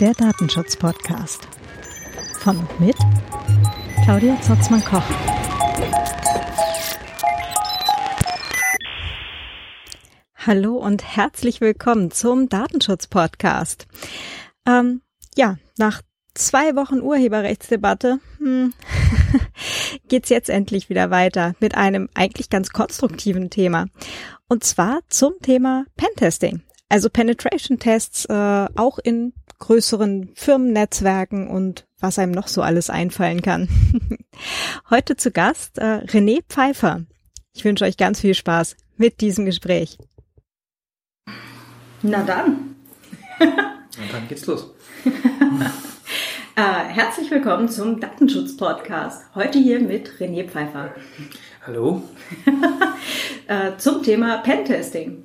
Der Datenschutz-Podcast. Von und mit Claudia Zotzmann-Koch. Hallo und herzlich willkommen zum Datenschutz-Podcast. Ähm, ja, nach zwei Wochen Urheberrechtsdebatte hm, geht's jetzt endlich wieder weiter mit einem eigentlich ganz konstruktiven Thema. Und zwar zum Thema Pentesting. Also Penetration-Tests äh, auch in größeren Firmennetzwerken und was einem noch so alles einfallen kann. Heute zu Gast äh, René Pfeiffer. Ich wünsche euch ganz viel Spaß mit diesem Gespräch. Na dann. Und dann geht's los. äh, herzlich willkommen zum Datenschutz-Podcast. Heute hier mit René Pfeiffer. Hallo. äh, zum Thema Pentesting.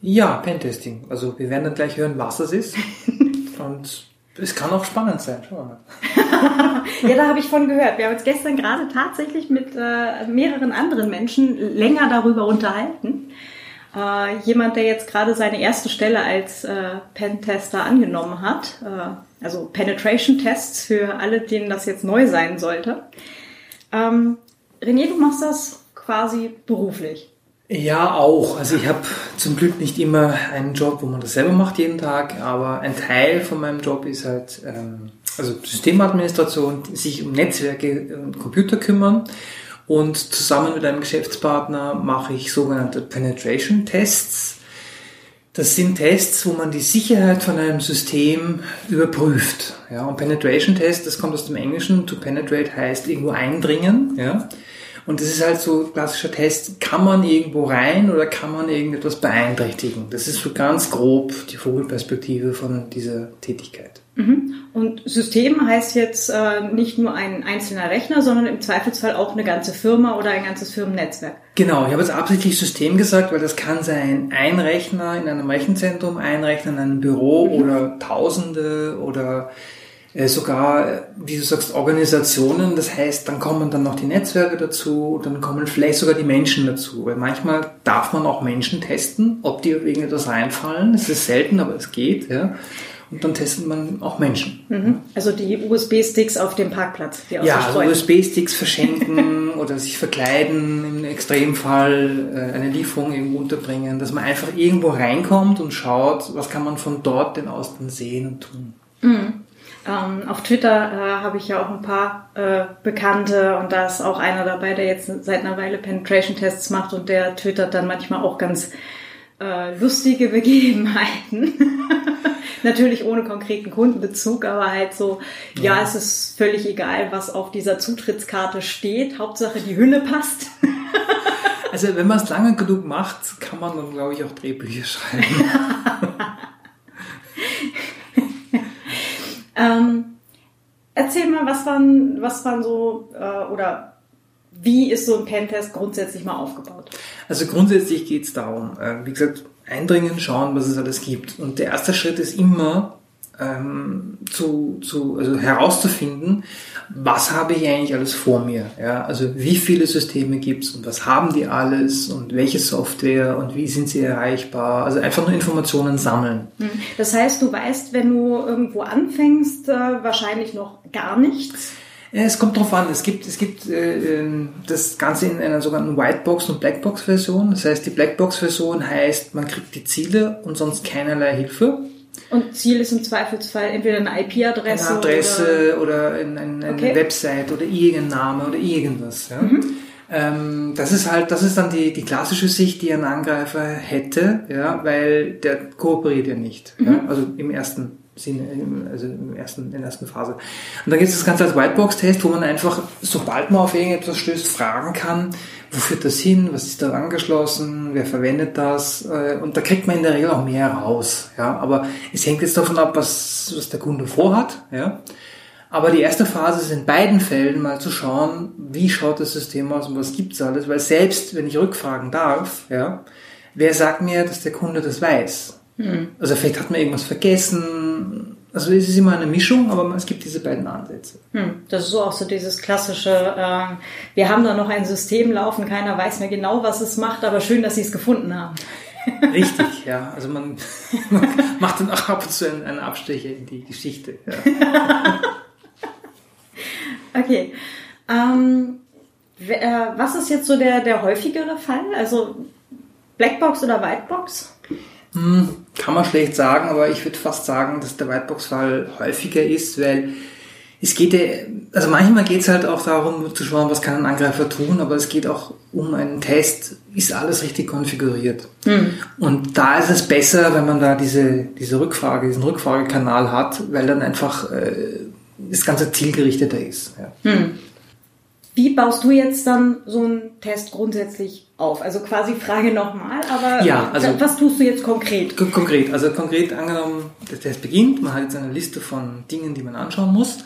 Ja, Pentesting. Also wir werden dann gleich hören, was es ist. Und es kann auch spannend sein. Schauen wir mal. ja, da habe ich von gehört. Wir haben uns gestern gerade tatsächlich mit äh, mehreren anderen Menschen länger darüber unterhalten. Äh, jemand, der jetzt gerade seine erste Stelle als äh, Pentester angenommen hat, äh, also Penetration Tests für alle, denen das jetzt neu sein sollte. Ähm, René, du machst das quasi beruflich. Ja, auch. Also ich habe zum Glück nicht immer einen Job, wo man das selber macht jeden Tag, aber ein Teil von meinem Job ist halt ähm, also Systemadministration, sich um Netzwerke und Computer kümmern und zusammen mit einem Geschäftspartner mache ich sogenannte Penetration Tests. Das sind Tests, wo man die Sicherheit von einem System überprüft. Ja, und Penetration Test, das kommt aus dem Englischen. To penetrate heißt irgendwo eindringen. Ja. Und das ist halt so klassischer Test, kann man irgendwo rein oder kann man irgendetwas beeinträchtigen? Das ist so ganz grob die Vogelperspektive von dieser Tätigkeit. Mhm. Und System heißt jetzt äh, nicht nur ein einzelner Rechner, sondern im Zweifelsfall auch eine ganze Firma oder ein ganzes Firmennetzwerk. Genau, ich habe jetzt absichtlich System gesagt, weil das kann sein ein Rechner in einem Rechenzentrum, ein Rechner in einem Büro mhm. oder Tausende oder äh, sogar, wie du sagst, Organisationen. Das heißt, dann kommen dann noch die Netzwerke dazu, dann kommen vielleicht sogar die Menschen dazu. Weil manchmal darf man auch Menschen testen, ob die auf irgendetwas reinfallen. Es ist selten, aber es geht. Ja. Und dann testet man auch Menschen. Mhm. Also die USB-Sticks auf dem Parkplatz. Die ja, also USB-Sticks verschenken oder sich verkleiden, im Extremfall äh, eine Lieferung irgendwo unterbringen, dass man einfach irgendwo reinkommt und schaut, was kann man von dort denn aus dann sehen und tun. Mhm. Ähm, auf Twitter äh, habe ich ja auch ein paar äh, Bekannte und da ist auch einer dabei, der jetzt seit einer Weile Penetration-Tests macht und der twittert dann manchmal auch ganz äh, lustige Begebenheiten. Natürlich ohne konkreten Kundenbezug, aber halt so, ja. ja, es ist völlig egal, was auf dieser Zutrittskarte steht. Hauptsache die Hülle passt. also wenn man es lange genug macht, kann man dann, glaube ich, auch Drehbücher schreiben. Ähm, erzähl mal, was waren, was waren so, äh, oder wie ist so ein Pentest grundsätzlich mal aufgebaut? Also grundsätzlich geht es darum, äh, wie gesagt, eindringen, schauen, was es alles gibt. Und der erste Schritt ist immer ähm, zu, zu, also herauszufinden, was habe ich eigentlich alles vor mir? Ja, also wie viele Systeme gibt's und was haben die alles und welche Software und wie sind sie erreichbar? Also einfach nur Informationen sammeln. Hm. Das heißt, du weißt, wenn du irgendwo anfängst, äh, wahrscheinlich noch gar nichts. Ja, es kommt drauf an. Es gibt, es gibt äh, ähm, das Ganze in einer sogenannten Whitebox- und Blackbox-Version. Das heißt, die Blackbox-Version heißt, man kriegt die Ziele und sonst keinerlei Hilfe. Und Ziel ist im Zweifelsfall entweder eine IP-Adresse eine Adresse oder, oder eine, eine okay. Website oder irgendein Name oder irgendwas. Ja. Mhm. Ähm, das ist halt, das ist dann die, die klassische Sicht, die ein Angreifer hätte, ja, weil der kooperiert ja nicht. Mhm. Ja, also im ersten Sinne, also im ersten, in der ersten Phase. Und dann gibt es das Ganze als Whitebox-Test, wo man einfach, sobald man auf irgendetwas stößt, fragen kann, wo führt das hin, was ist da angeschlossen, wer verwendet das, äh, und da kriegt man in der Regel auch mehr raus, ja, aber es hängt jetzt davon ab, was, was der Kunde vorhat, ja. Aber die erste Phase ist in beiden Fällen mal zu schauen, wie schaut das System aus und was gibt's alles, weil selbst wenn ich rückfragen darf, ja, wer sagt mir, dass der Kunde das weiß? Mhm. Also vielleicht hat man irgendwas vergessen. Also es ist immer eine Mischung, aber es gibt diese beiden Ansätze. Hm, das ist so auch so dieses klassische, äh, wir haben da noch ein System laufen, keiner weiß mehr genau, was es macht, aber schön, dass sie es gefunden haben. Richtig, ja. Also man, man macht dann auch ab und zu einen, einen Abstecher in die Geschichte. Ja. okay. Ähm, äh, was ist jetzt so der, der häufigere Fall? Also Blackbox oder Whitebox? Hm, kann man schlecht sagen, aber ich würde fast sagen, dass der Whitebox-Fall häufiger ist, weil es geht ja, also manchmal geht es halt auch darum zu schauen, was kann ein Angreifer tun, aber es geht auch um einen Test, ist alles richtig konfiguriert. Mhm. Und da ist es besser, wenn man da diese, diese Rückfrage, diesen Rückfragekanal hat, weil dann einfach äh, das Ganze zielgerichteter ist. Ja. Mhm. Wie baust du jetzt dann so einen Test grundsätzlich auf? Also quasi Frage nochmal, aber ja, also was tust du jetzt konkret? Konkret, also konkret angenommen, der Test beginnt, man hat jetzt eine Liste von Dingen, die man anschauen muss.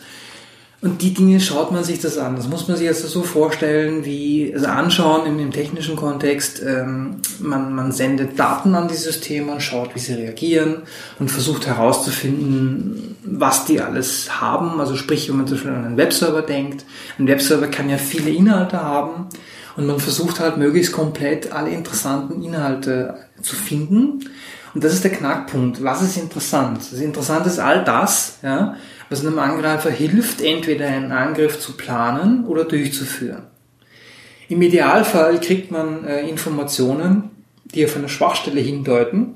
Und die Dinge schaut man sich das an. Das muss man sich also so vorstellen, wie, also anschauen im, im technischen Kontext, ähm, man, man sendet Daten an die Systeme und schaut, wie sie reagieren und versucht herauszufinden, was die alles haben. Also sprich, wenn man zum Beispiel an einen Webserver denkt, ein Webserver kann ja viele Inhalte haben und man versucht halt möglichst komplett alle interessanten Inhalte zu finden. Und das ist der Knackpunkt. Was ist interessant? Das Interessante ist all das, ja, was einem Angreifer hilft, entweder einen Angriff zu planen oder durchzuführen. Im Idealfall kriegt man äh, Informationen, die auf eine Schwachstelle hindeuten,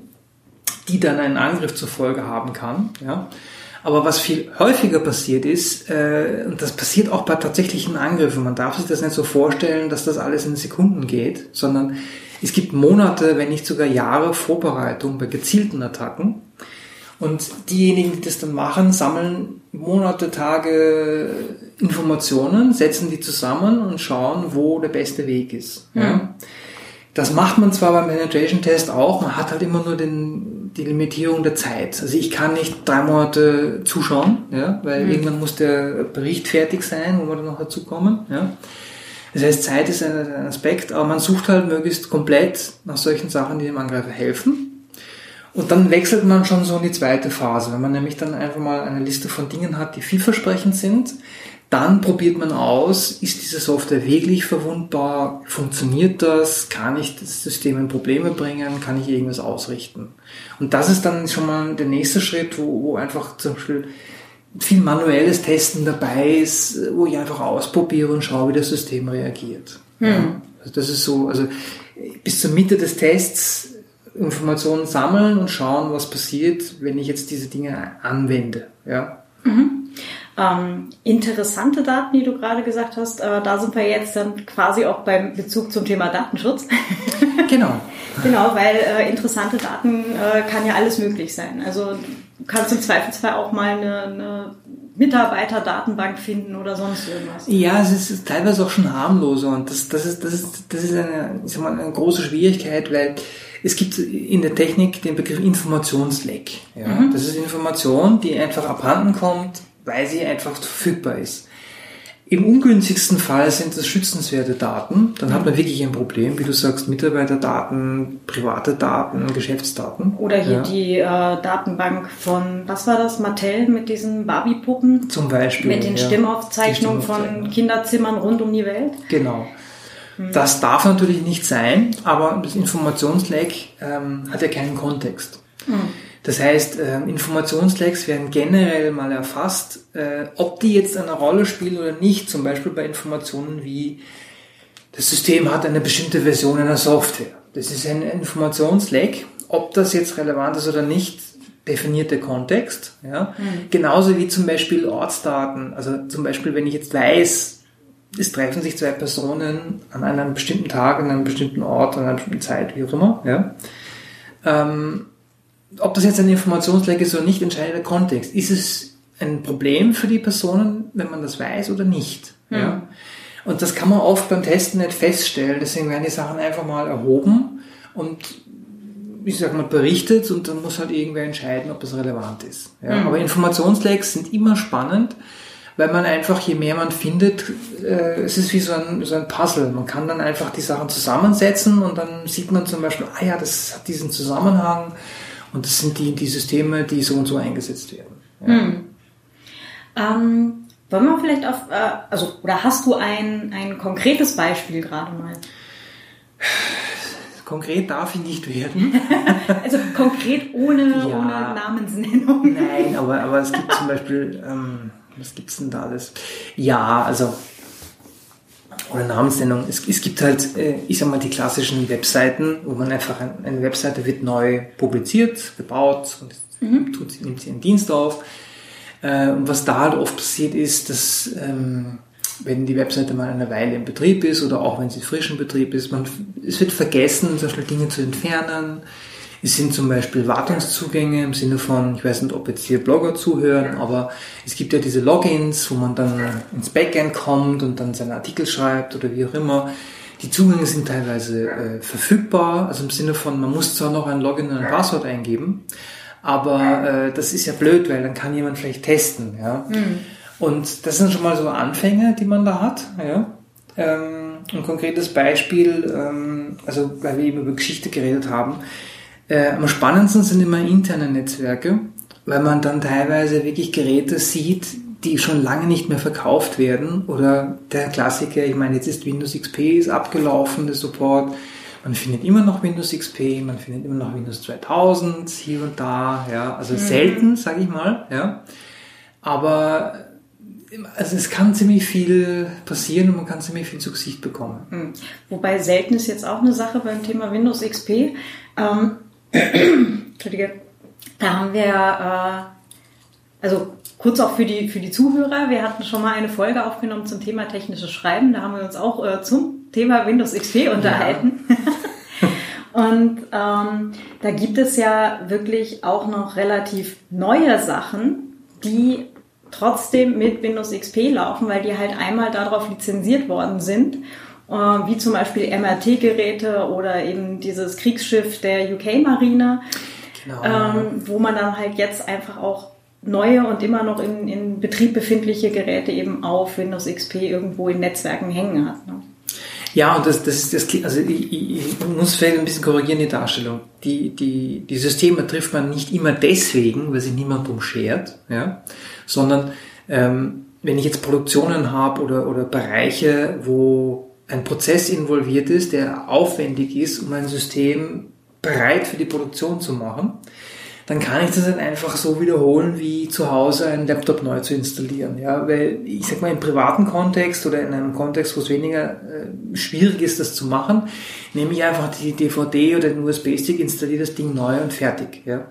die dann einen Angriff zur Folge haben kann. Ja. Aber was viel häufiger passiert ist, äh, und das passiert auch bei tatsächlichen Angriffen, man darf sich das nicht so vorstellen, dass das alles in Sekunden geht, sondern es gibt Monate, wenn nicht sogar Jahre Vorbereitung bei gezielten Attacken. Und diejenigen, die das dann machen, sammeln Monate, Tage Informationen, setzen die zusammen und schauen, wo der beste Weg ist. Ja. Das macht man zwar beim Penetration Test auch, man hat halt immer nur den, die Limitierung der Zeit. Also ich kann nicht drei Monate zuschauen, ja, weil mhm. irgendwann muss der Bericht fertig sein, wo wir dann noch dazukommen. Ja. Das heißt, Zeit ist ein Aspekt, aber man sucht halt möglichst komplett nach solchen Sachen, die dem Angreifer helfen. Und dann wechselt man schon so in die zweite Phase. Wenn man nämlich dann einfach mal eine Liste von Dingen hat, die vielversprechend sind, dann probiert man aus, ist diese Software wirklich verwundbar? Funktioniert das? Kann ich das System in Probleme bringen? Kann ich irgendwas ausrichten? Und das ist dann schon mal der nächste Schritt, wo, wo einfach zum Beispiel viel manuelles Testen dabei ist, wo ich einfach ausprobiere und schaue, wie das System reagiert. Hm. Ja, also das ist so, also bis zur Mitte des Tests Informationen sammeln und schauen, was passiert, wenn ich jetzt diese Dinge anwende. Ja. Mhm. Ähm, interessante Daten, die du gerade gesagt hast, äh, da sind wir jetzt dann quasi auch beim Bezug zum Thema Datenschutz. genau. genau, weil äh, interessante Daten äh, kann ja alles möglich sein. Also du kannst im Zweifelsfall auch mal eine, eine Mitarbeiterdatenbank finden oder sonst irgendwas. Ja, es ist teilweise auch schon harmloser und das, das ist, das ist, das ist eine, ich sag mal, eine große Schwierigkeit, weil es gibt in der Technik den Begriff Informationsleck. Ja? Mhm. Das ist Information, die einfach abhanden kommt, weil sie einfach verfügbar ist. Im ungünstigsten Fall sind das schützenswerte Daten. Dann hat man wirklich ein Problem, wie du sagst, Mitarbeiterdaten, private Daten, Geschäftsdaten. Oder hier ja. die äh, Datenbank von, was war das, Mattel mit diesen Barbie-Puppen? Zum Beispiel. Mit den ja. Stimmaufzeichnungen von Kinderzimmern rund um die Welt. Genau. Das darf natürlich nicht sein, aber das Informationsleck ähm, hat ja keinen Kontext. Mhm. Das heißt, äh, Informationslecks werden generell mal erfasst, äh, ob die jetzt eine Rolle spielen oder nicht, zum Beispiel bei Informationen wie das System hat eine bestimmte Version einer Software. Das ist ein Informationsleck. Ob das jetzt relevant ist oder nicht, definiert der Kontext. Ja? Mhm. Genauso wie zum Beispiel Ortsdaten. Also zum Beispiel, wenn ich jetzt weiß, es treffen sich zwei Personen an einem bestimmten Tag, an einem bestimmten Ort, an einer bestimmten Zeit, wie auch immer. Ja. Ähm, ob das jetzt ein Informationsleck ist oder nicht, entscheidet der Kontext. Ist es ein Problem für die Personen, wenn man das weiß oder nicht? Mhm. Ja. Und das kann man oft beim Testen nicht feststellen. Deswegen werden die Sachen einfach mal erhoben und ich sag mal, berichtet und dann muss halt irgendwer entscheiden, ob das relevant ist. Ja. Mhm. Aber Informationslecks sind immer spannend, weil man einfach, je mehr man findet, äh, es ist wie so ein, so ein Puzzle. Man kann dann einfach die Sachen zusammensetzen und dann sieht man zum Beispiel, ah ja, das hat diesen Zusammenhang und das sind die, die Systeme, die so und so eingesetzt werden. Ja. Hm. Ähm, wollen wir vielleicht auf, äh, also, oder hast du ein, ein konkretes Beispiel gerade mal? konkret darf ich nicht werden. also konkret ohne, ja, ohne Namensnennung. Nein, aber, aber es gibt zum Beispiel, ähm, was gibt's denn da alles? Ja, also oder Namensnennung. Es, es gibt halt, äh, ich sag mal, die klassischen Webseiten, wo man einfach, eine Webseite wird neu publiziert, gebaut und mhm. tut, nimmt sie einen Dienst auf. Äh, und was da halt oft passiert ist, dass ähm, wenn die Webseite mal eine Weile in Betrieb ist oder auch wenn sie frisch in Betrieb ist, man, es wird vergessen, zum Beispiel Dinge zu entfernen. Es sind zum Beispiel Wartungszugänge im Sinne von, ich weiß nicht, ob jetzt hier Blogger zuhören, aber es gibt ja diese Logins, wo man dann ins Backend kommt und dann seine Artikel schreibt oder wie auch immer. Die Zugänge sind teilweise äh, verfügbar, also im Sinne von, man muss zwar noch ein Login und ein Passwort eingeben, aber äh, das ist ja blöd, weil dann kann jemand vielleicht testen. Ja? Mhm. Und das sind schon mal so Anfänge, die man da hat. Ja? Ähm, ein konkretes Beispiel, ähm, also weil wir eben über Geschichte geredet haben, äh, am spannendsten sind immer interne Netzwerke, weil man dann teilweise wirklich Geräte sieht, die schon lange nicht mehr verkauft werden. Oder der Klassiker, ich meine, jetzt ist Windows XP ist abgelaufen, der Support. Man findet immer noch Windows XP, man findet immer noch Windows 2000 hier und da, ja, also mhm. selten, sage ich mal, ja. Aber also es kann ziemlich viel passieren und man kann ziemlich viel zu Gesicht bekommen. Mhm. Wobei selten ist jetzt auch eine Sache beim Thema Windows XP. Ähm, Entschuldige, da haben wir, äh, also kurz auch für die, für die Zuhörer, wir hatten schon mal eine Folge aufgenommen zum Thema technisches Schreiben, da haben wir uns auch äh, zum Thema Windows XP unterhalten. Ja. Und ähm, da gibt es ja wirklich auch noch relativ neue Sachen, die trotzdem mit Windows XP laufen, weil die halt einmal darauf lizenziert worden sind wie zum Beispiel MRT-Geräte oder eben dieses Kriegsschiff der UK-Marine, genau. ähm, wo man dann halt jetzt einfach auch neue und immer noch in, in Betrieb befindliche Geräte eben auf Windows XP irgendwo in Netzwerken hängen hat. Ne? Ja, und das, das, das also ich, ich muss vielleicht ein bisschen korrigieren die Darstellung. Die, die, die Systeme trifft man nicht immer deswegen, weil sich niemand drum schert, ja, sondern ähm, wenn ich jetzt Produktionen habe oder, oder Bereiche, wo ein Prozess involviert ist, der aufwendig ist, um ein System bereit für die Produktion zu machen, dann kann ich das dann einfach so wiederholen, wie zu Hause einen Laptop neu zu installieren. Ja, weil ich sag mal im privaten Kontext oder in einem Kontext, wo es weniger äh, schwierig ist, das zu machen, nehme ich einfach die DVD oder den USB-Stick, installiere das Ding neu und fertig. Ja.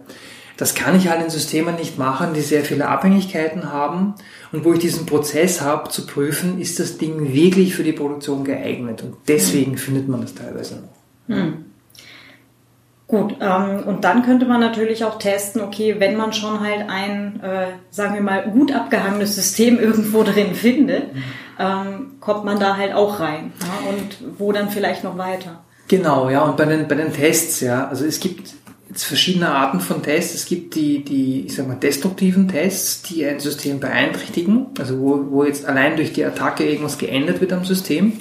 Das kann ich halt in Systemen nicht machen, die sehr viele Abhängigkeiten haben und wo ich diesen Prozess habe zu prüfen, ist das Ding wirklich für die Produktion geeignet. Und deswegen mhm. findet man das teilweise noch. Mhm. Gut, ähm, und dann könnte man natürlich auch testen, okay, wenn man schon halt ein, äh, sagen wir mal, gut abgehangenes System irgendwo drin findet, mhm. ähm, kommt man da halt auch rein. Ja, und wo dann vielleicht noch weiter. Genau, ja, und bei den, bei den Tests, ja, also es gibt verschiedene Arten von Tests. Es gibt die, die, ich sag mal, destruktiven Tests, die ein System beeinträchtigen, also wo, wo jetzt allein durch die Attacke irgendwas geändert wird am System.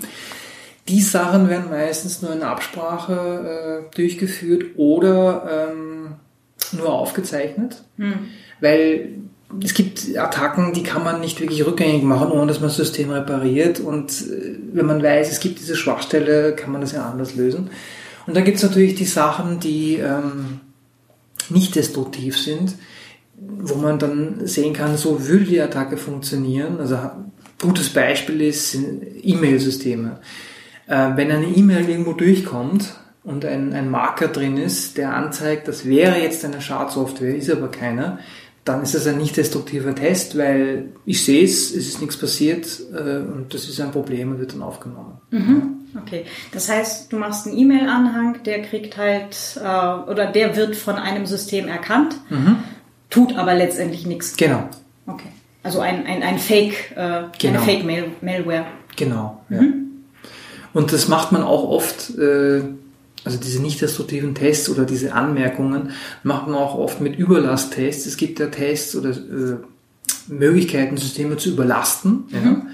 Die Sachen werden meistens nur in Absprache äh, durchgeführt oder ähm, nur aufgezeichnet, hm. weil es gibt Attacken, die kann man nicht wirklich rückgängig machen, ohne dass man das System repariert. Und äh, wenn man weiß, es gibt diese Schwachstelle, kann man das ja anders lösen. Und dann gibt es natürlich die Sachen, die ähm, nicht destruktiv sind, wo man dann sehen kann, so will die Attacke funktionieren. Also gutes Beispiel ist E-Mail-Systeme. Äh, wenn eine E-Mail irgendwo durchkommt und ein, ein Marker drin ist, der anzeigt, das wäre jetzt eine Schadsoftware, ist aber keiner, dann ist das ein nicht destruktiver Test, weil ich sehe es, es ist nichts passiert äh, und das ist ein Problem und wird dann aufgenommen. Mhm. Okay, das heißt, du machst einen E-Mail-Anhang, der kriegt halt äh, oder der wird von einem System erkannt, mhm. tut aber letztendlich nichts. Genau. Okay, also ein, ein, ein Fake, äh, genau. eine Fake-Malware. Genau, ja. Mhm. Und das macht man auch oft. Äh, also diese nicht destruktiven Tests oder diese Anmerkungen macht man auch oft mit Überlasttests. Es gibt ja Tests oder äh, Möglichkeiten, Systeme zu überlasten. Mhm. Ja.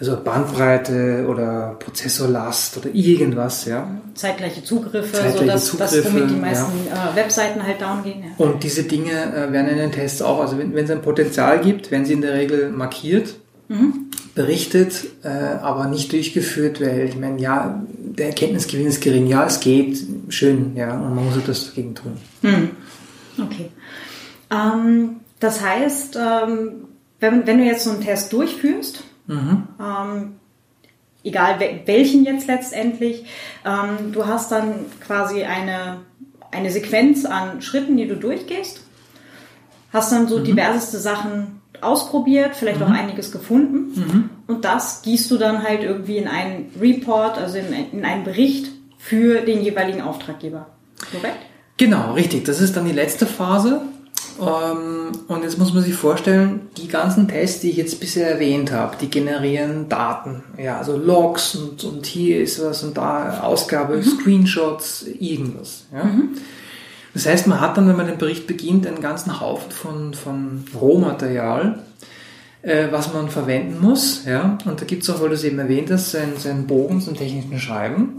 Also Bandbreite oder Prozessorlast oder irgendwas, ja. Zeitgleiche Zugriffe, Zeitgleiche so dass Zugriffe, das, womit die meisten ja. äh, Webseiten halt down gehen. Ja. Und diese Dinge äh, werden in den Tests auch, also wenn, wenn es ein Potenzial gibt, werden sie in der Regel markiert, mhm. Berichtet, äh, aber nicht durchgeführt, weil ich meine, ja, der Erkenntnisgewinn ist gering. Ja, es geht, schön, ja, und man muss etwas dagegen tun. Hm. Okay. Ähm, das heißt, ähm, wenn, wenn du jetzt so einen Test durchführst, mhm. ähm, egal welchen jetzt letztendlich, ähm, du hast dann quasi eine, eine Sequenz an Schritten, die du durchgehst, hast dann so mhm. diverseste Sachen ausprobiert, vielleicht mhm. auch einiges gefunden mhm. und das gießt du dann halt irgendwie in einen Report, also in, in einen Bericht für den jeweiligen Auftraggeber. Korrekt? Genau, richtig. Das ist dann die letzte Phase. Ähm, und jetzt muss man sich vorstellen, die ganzen Tests, die ich jetzt bisher erwähnt habe, die generieren Daten. Ja, also Logs und, und hier ist was und da Ausgabe, mhm. Screenshots, irgendwas. Ja. Das heißt, man hat dann, wenn man den Bericht beginnt, einen ganzen Haufen von, von Rohmaterial, äh, was man verwenden muss. Ja. Und da gibt es auch, weil du es eben erwähnt hast, seinen, seinen Bogen zum technischen Schreiben.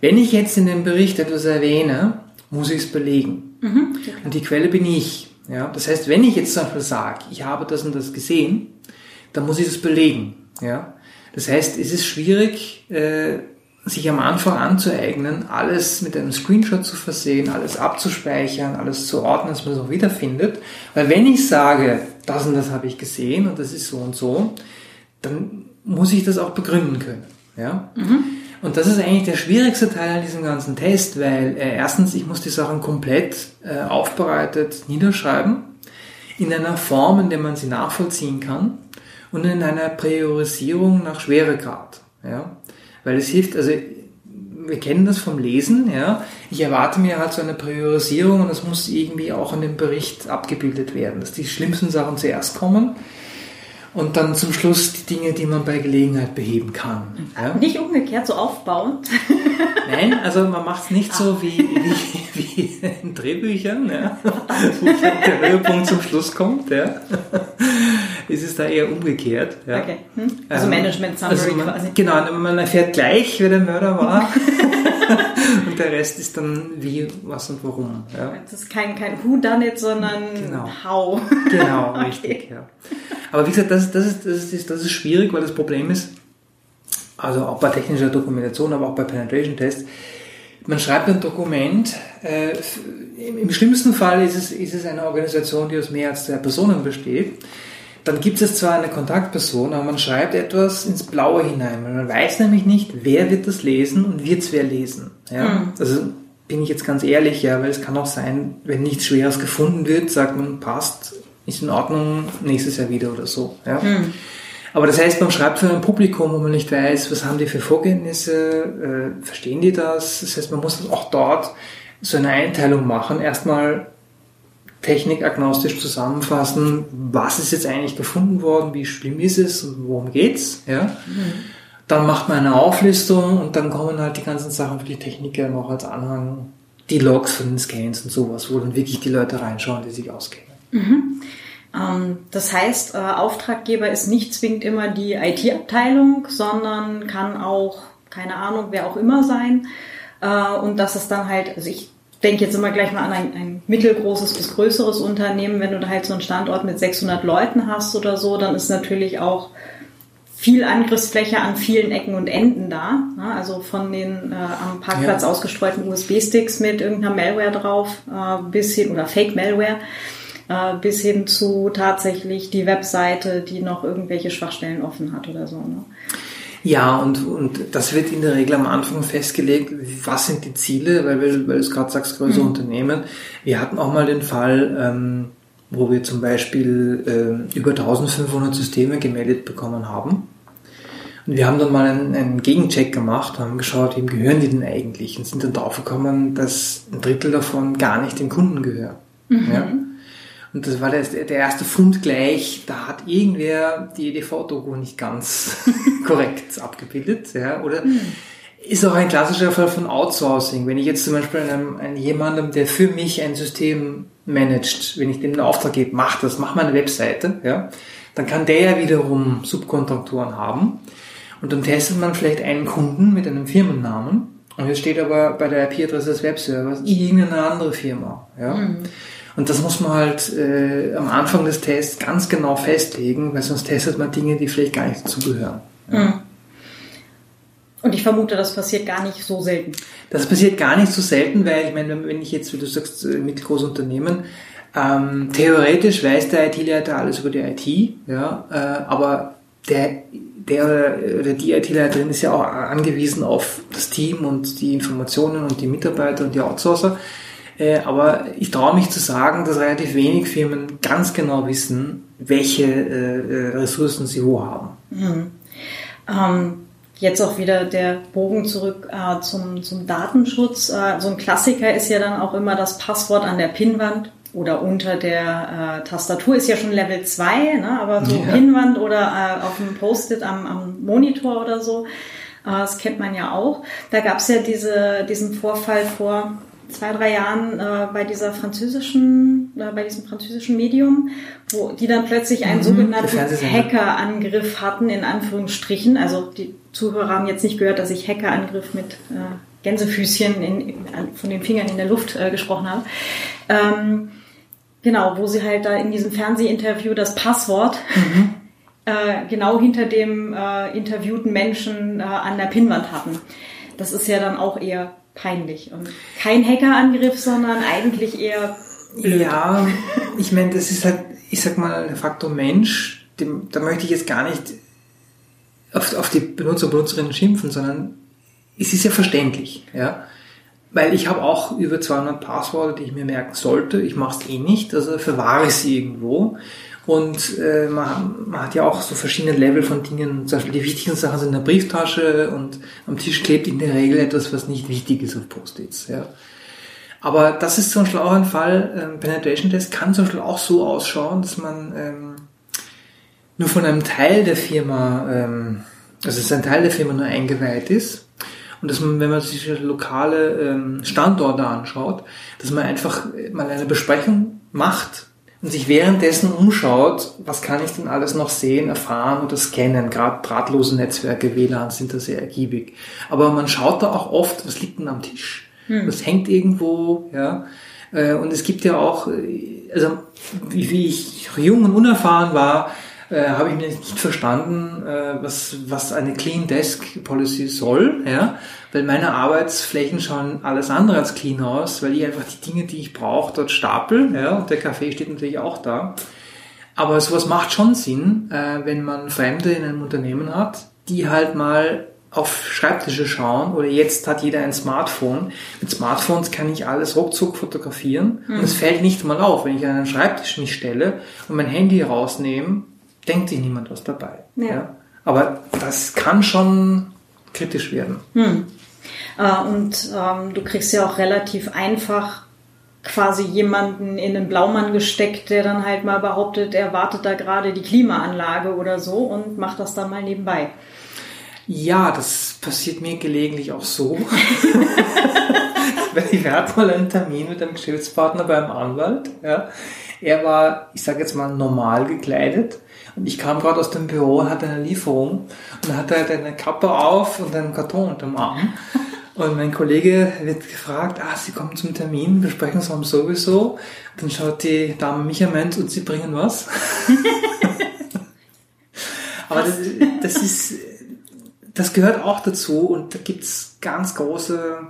Wenn ich jetzt in dem Bericht etwas erwähne, muss ich es belegen. Mhm. Und die Quelle bin ich. Ja, das heißt, wenn ich jetzt zum Beispiel sage, ich habe das und das gesehen, dann muss ich das belegen. Ja, das heißt, es ist schwierig, äh, sich am Anfang anzueignen, alles mit einem Screenshot zu versehen, alles abzuspeichern, alles zu ordnen, dass man es auch wiederfindet. Weil wenn ich sage, das und das habe ich gesehen und das ist so und so, dann muss ich das auch begründen können. Ja? Mhm. Und das ist eigentlich der schwierigste Teil an diesem ganzen Test, weil äh, erstens, ich muss die Sachen komplett äh, aufbereitet niederschreiben, in einer Form, in der man sie nachvollziehen kann und in einer Priorisierung nach Schweregrad. Ja? Weil es hilft, also wir kennen das vom Lesen, ja. Ich erwarte mir halt so eine Priorisierung und das muss irgendwie auch in dem Bericht abgebildet werden, dass die schlimmsten Sachen zuerst kommen und dann zum Schluss die Dinge, die man bei Gelegenheit beheben kann. Ja? Nicht umgekehrt, so aufbauend. Nein, also man macht es nicht so wie, wie, wie in Drehbüchern, ja? wo der Höhepunkt zum Schluss kommt. Ja? Es ist da eher umgekehrt. Ja? Okay. Hm? Also ähm, Management Summary also man, quasi. Genau, man erfährt gleich, wer der Mörder war. und der Rest ist dann wie, was und warum. Ja? Das ist kein, kein Who done it, sondern genau. How. Genau, okay. richtig. Ja. Aber wie gesagt, das, das, ist, das, ist, das ist schwierig, weil das Problem ist, also auch bei technischer Dokumentation, aber auch bei Penetration Tests, man schreibt ein Dokument, äh, im schlimmsten Fall ist es, ist es eine Organisation, die aus mehr als zwei Personen besteht. Dann gibt es zwar eine Kontaktperson, aber man schreibt etwas ins Blaue hinein. Man weiß nämlich nicht, wer wird das lesen und wird es wer lesen. Ja? Mhm. Also bin ich jetzt ganz ehrlich, ja, weil es kann auch sein, wenn nichts Schweres gefunden wird, sagt man, passt, ist in Ordnung, nächstes Jahr wieder oder so. Ja? Mhm. Aber das heißt, man schreibt für ein Publikum, wo man nicht weiß, was haben die für Vorkenntnisse, äh, verstehen die das? Das heißt, man muss auch dort so eine Einteilung machen. Erstmal technikagnostisch zusammenfassen, was ist jetzt eigentlich gefunden worden, wie schlimm ist es und worum geht's. Ja? Mhm. Dann macht man eine Auflistung und dann kommen halt die ganzen Sachen für die Techniker noch als Anhang, die Logs von den Scans und sowas, wo dann wirklich die Leute reinschauen, die sich auskennen. Mhm. Ähm, das heißt, äh, Auftraggeber ist nicht zwingend immer die IT-Abteilung, sondern kann auch, keine Ahnung, wer auch immer sein. Äh, und das ist dann halt, also ich denke jetzt immer gleich mal an ein, ein, mittelgroßes bis größeres Unternehmen. Wenn du da halt so einen Standort mit 600 Leuten hast oder so, dann ist natürlich auch viel Angriffsfläche an vielen Ecken und Enden da. Ne? Also von den äh, am Parkplatz ja. ausgestreuten USB-Sticks mit irgendeiner Malware drauf äh, bis hin oder Fake-Malware äh, bis hin zu tatsächlich die Webseite, die noch irgendwelche Schwachstellen offen hat oder so. Ne? Ja, und, und das wird in der Regel am Anfang festgelegt, was sind die Ziele, weil, weil, weil du es gerade sagst, größere mhm. Unternehmen. Wir hatten auch mal den Fall, ähm, wo wir zum Beispiel äh, über 1500 Systeme gemeldet bekommen haben. Und wir haben dann mal einen, einen Gegencheck gemacht, haben geschaut, wem gehören die denn eigentlich? Und sind dann drauf gekommen, dass ein Drittel davon gar nicht dem Kunden gehört. Mhm. Ja? Und das war der, der erste Fund gleich, da hat irgendwer die EDV-Doku nicht ganz korrekt abgebildet, ja, oder? Mhm. Ist auch ein klassischer Fall von Outsourcing. Wenn ich jetzt zum Beispiel einem, einem jemandem, der für mich ein System managt, wenn ich dem einen Auftrag gebe, mach das, mach mal eine Webseite, ja, dann kann der ja wiederum Subkontraktoren haben. Und dann testet man vielleicht einen Kunden mit einem Firmennamen und jetzt steht aber bei der IP-Adresse des Webservers irgendeine andere Firma. Ja? Mhm. Und das muss man halt äh, am Anfang des Tests ganz genau festlegen, weil sonst testet man Dinge, die vielleicht gar nicht dazugehören. Ja. Mhm. Und ich vermute, das passiert gar nicht so selten. Das passiert gar nicht so selten, weil ich meine, wenn ich jetzt, wie du sagst, äh, mit Großunternehmen, ähm, theoretisch weiß der IT-Leiter alles über die IT, ja, äh, aber der, der oder die IT-Leiterin ist ja auch angewiesen auf das Team und die Informationen und die Mitarbeiter und die Outsourcer. Äh, aber ich traue mich zu sagen, dass relativ wenig Firmen ganz genau wissen, welche äh, Ressourcen sie wo haben. Mhm. Ähm, jetzt auch wieder der Bogen zurück äh, zum, zum Datenschutz. Äh, so ein Klassiker ist ja dann auch immer das Passwort an der Pinnwand oder unter der äh, Tastatur ist ja schon Level 2, ne? aber so ja. Pinnwand oder äh, auf dem Post-it am, am Monitor oder so, das kennt man ja auch. Da gab es ja diese, diesen Vorfall vor zwei, drei Jahren äh, bei dieser französischen, äh, bei diesem französischen Medium, wo die dann plötzlich einen mhm, sogenannten Hackerangriff hatten, in Anführungsstrichen. Also die Zuhörer haben jetzt nicht gehört, dass ich Hackerangriff mit äh, Gänsefüßchen in, in, von den Fingern in der Luft äh, gesprochen habe. Ähm, genau, wo sie halt da in diesem Fernsehinterview das Passwort mhm. äh, genau hinter dem äh, interviewten Menschen äh, an der Pinnwand hatten. Das ist ja dann auch eher peinlich. Und kein Hackerangriff, sondern eigentlich eher. Blöd. Ja, ich meine, das ist halt, ich sag mal, der Faktor Mensch, dem, da möchte ich jetzt gar nicht auf, auf die Benutzer und Benutzerinnen schimpfen, sondern es ist ja verständlich, ja. Weil ich habe auch über 200 Passworte, die ich mir merken sollte. Ich mache es eh nicht, also verwahre ich sie irgendwo. Und äh, man, man, hat ja auch so verschiedene Level von Dingen. Zum Beispiel die wichtigen Sachen sind in der Brieftasche und am Tisch klebt in der Regel etwas, was nicht wichtig ist auf Post-its. Ja. Aber das ist zum Beispiel auch ein Fall, ähm, Penetration Test kann zum Beispiel auch so ausschauen, dass man ähm, nur von einem Teil der Firma, ähm, also dass ein Teil der Firma nur eingeweiht ist. Und dass man, wenn man sich lokale ähm, Standorte anschaut, dass man einfach mal eine Besprechung macht und sich währenddessen umschaut, was kann ich denn alles noch sehen, erfahren oder scannen. Gerade drahtlose Netzwerke, WLAN sind da sehr ergiebig. Aber man schaut da auch oft, was liegt denn am Tisch? Hm. Was hängt irgendwo, ja. Äh, und es gibt ja auch, äh, also wie ich jung und unerfahren war, äh, habe ich nicht verstanden, äh, was, was eine Clean Desk Policy soll, ja, weil meine Arbeitsflächen schauen alles andere als clean aus, weil ich einfach die Dinge, die ich brauche, dort stapel, ja, und der Kaffee steht natürlich auch da. Aber sowas macht schon Sinn, äh, wenn man Fremde in einem Unternehmen hat, die halt mal auf Schreibtische schauen oder jetzt hat jeder ein Smartphone. Mit Smartphones kann ich alles ruckzuck fotografieren mhm. und es fällt nicht mal auf, wenn ich an einen Schreibtisch mich stelle und mein Handy rausnehme denkt sich niemand was dabei. Ja. ja. Aber das kann schon kritisch werden. Hm. Äh, und ähm, du kriegst ja auch relativ einfach quasi jemanden in einen Blaumann gesteckt, der dann halt mal behauptet, er wartet da gerade die Klimaanlage oder so und macht das dann mal nebenbei. Ja, das passiert mir gelegentlich auch so. ich hatte mal einen Termin mit einem Geschäftspartner beim Anwalt. Ja. Er war, ich sage jetzt mal, normal gekleidet und ich kam gerade aus dem Büro, hatte eine Lieferung und hatte halt eine Kappe auf und einen Karton unterm Arm. Und mein Kollege wird gefragt, ah, Sie kommen zum Termin, besprechen es haben sowieso. Dann schaut die Dame mich am Ende und Sie bringen was. Aber das, das, ist, das gehört auch dazu und da gibt's ganz große,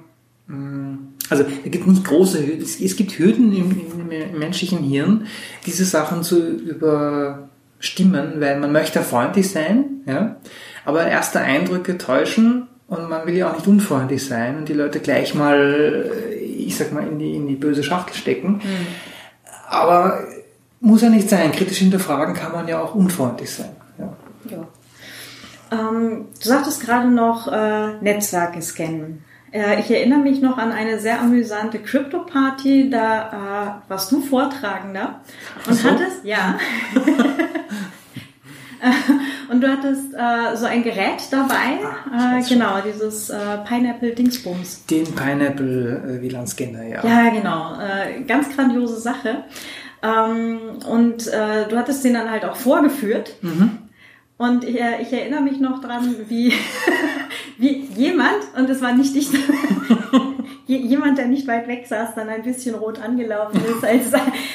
mm, also da gibt nicht große Hürden, es, gibt Hürden im, im menschlichen Hirn, diese Sachen zu über stimmen, weil man möchte freundlich sein, ja, aber erste Eindrücke täuschen und man will ja auch nicht unfreundlich sein und die Leute gleich mal, ich sag mal, in die, in die böse Schachtel stecken. Mhm. Aber muss ja nicht sein. Kritisch hinterfragen kann man ja auch unfreundlich sein. Ja. ja. Ähm, du sagtest gerade noch äh, Netzwerke scannen. Äh, ich erinnere mich noch an eine sehr amüsante Crypto-Party, da äh, warst du Vortragender und so. hattest, ja, und du hattest äh, so ein Gerät dabei, ah, äh, genau, dieses äh, Pineapple Dingsbums. Den Pineapple äh, WLAN-Scanner, ja. Ja, genau, äh, ganz grandiose Sache. Ähm, und äh, du hattest den dann halt auch vorgeführt. Mhm. Und ich, ich erinnere mich noch dran, wie, wie jemand, und es war nicht ich, jemand, der nicht weit weg saß, dann ein bisschen rot angelaufen ist, als,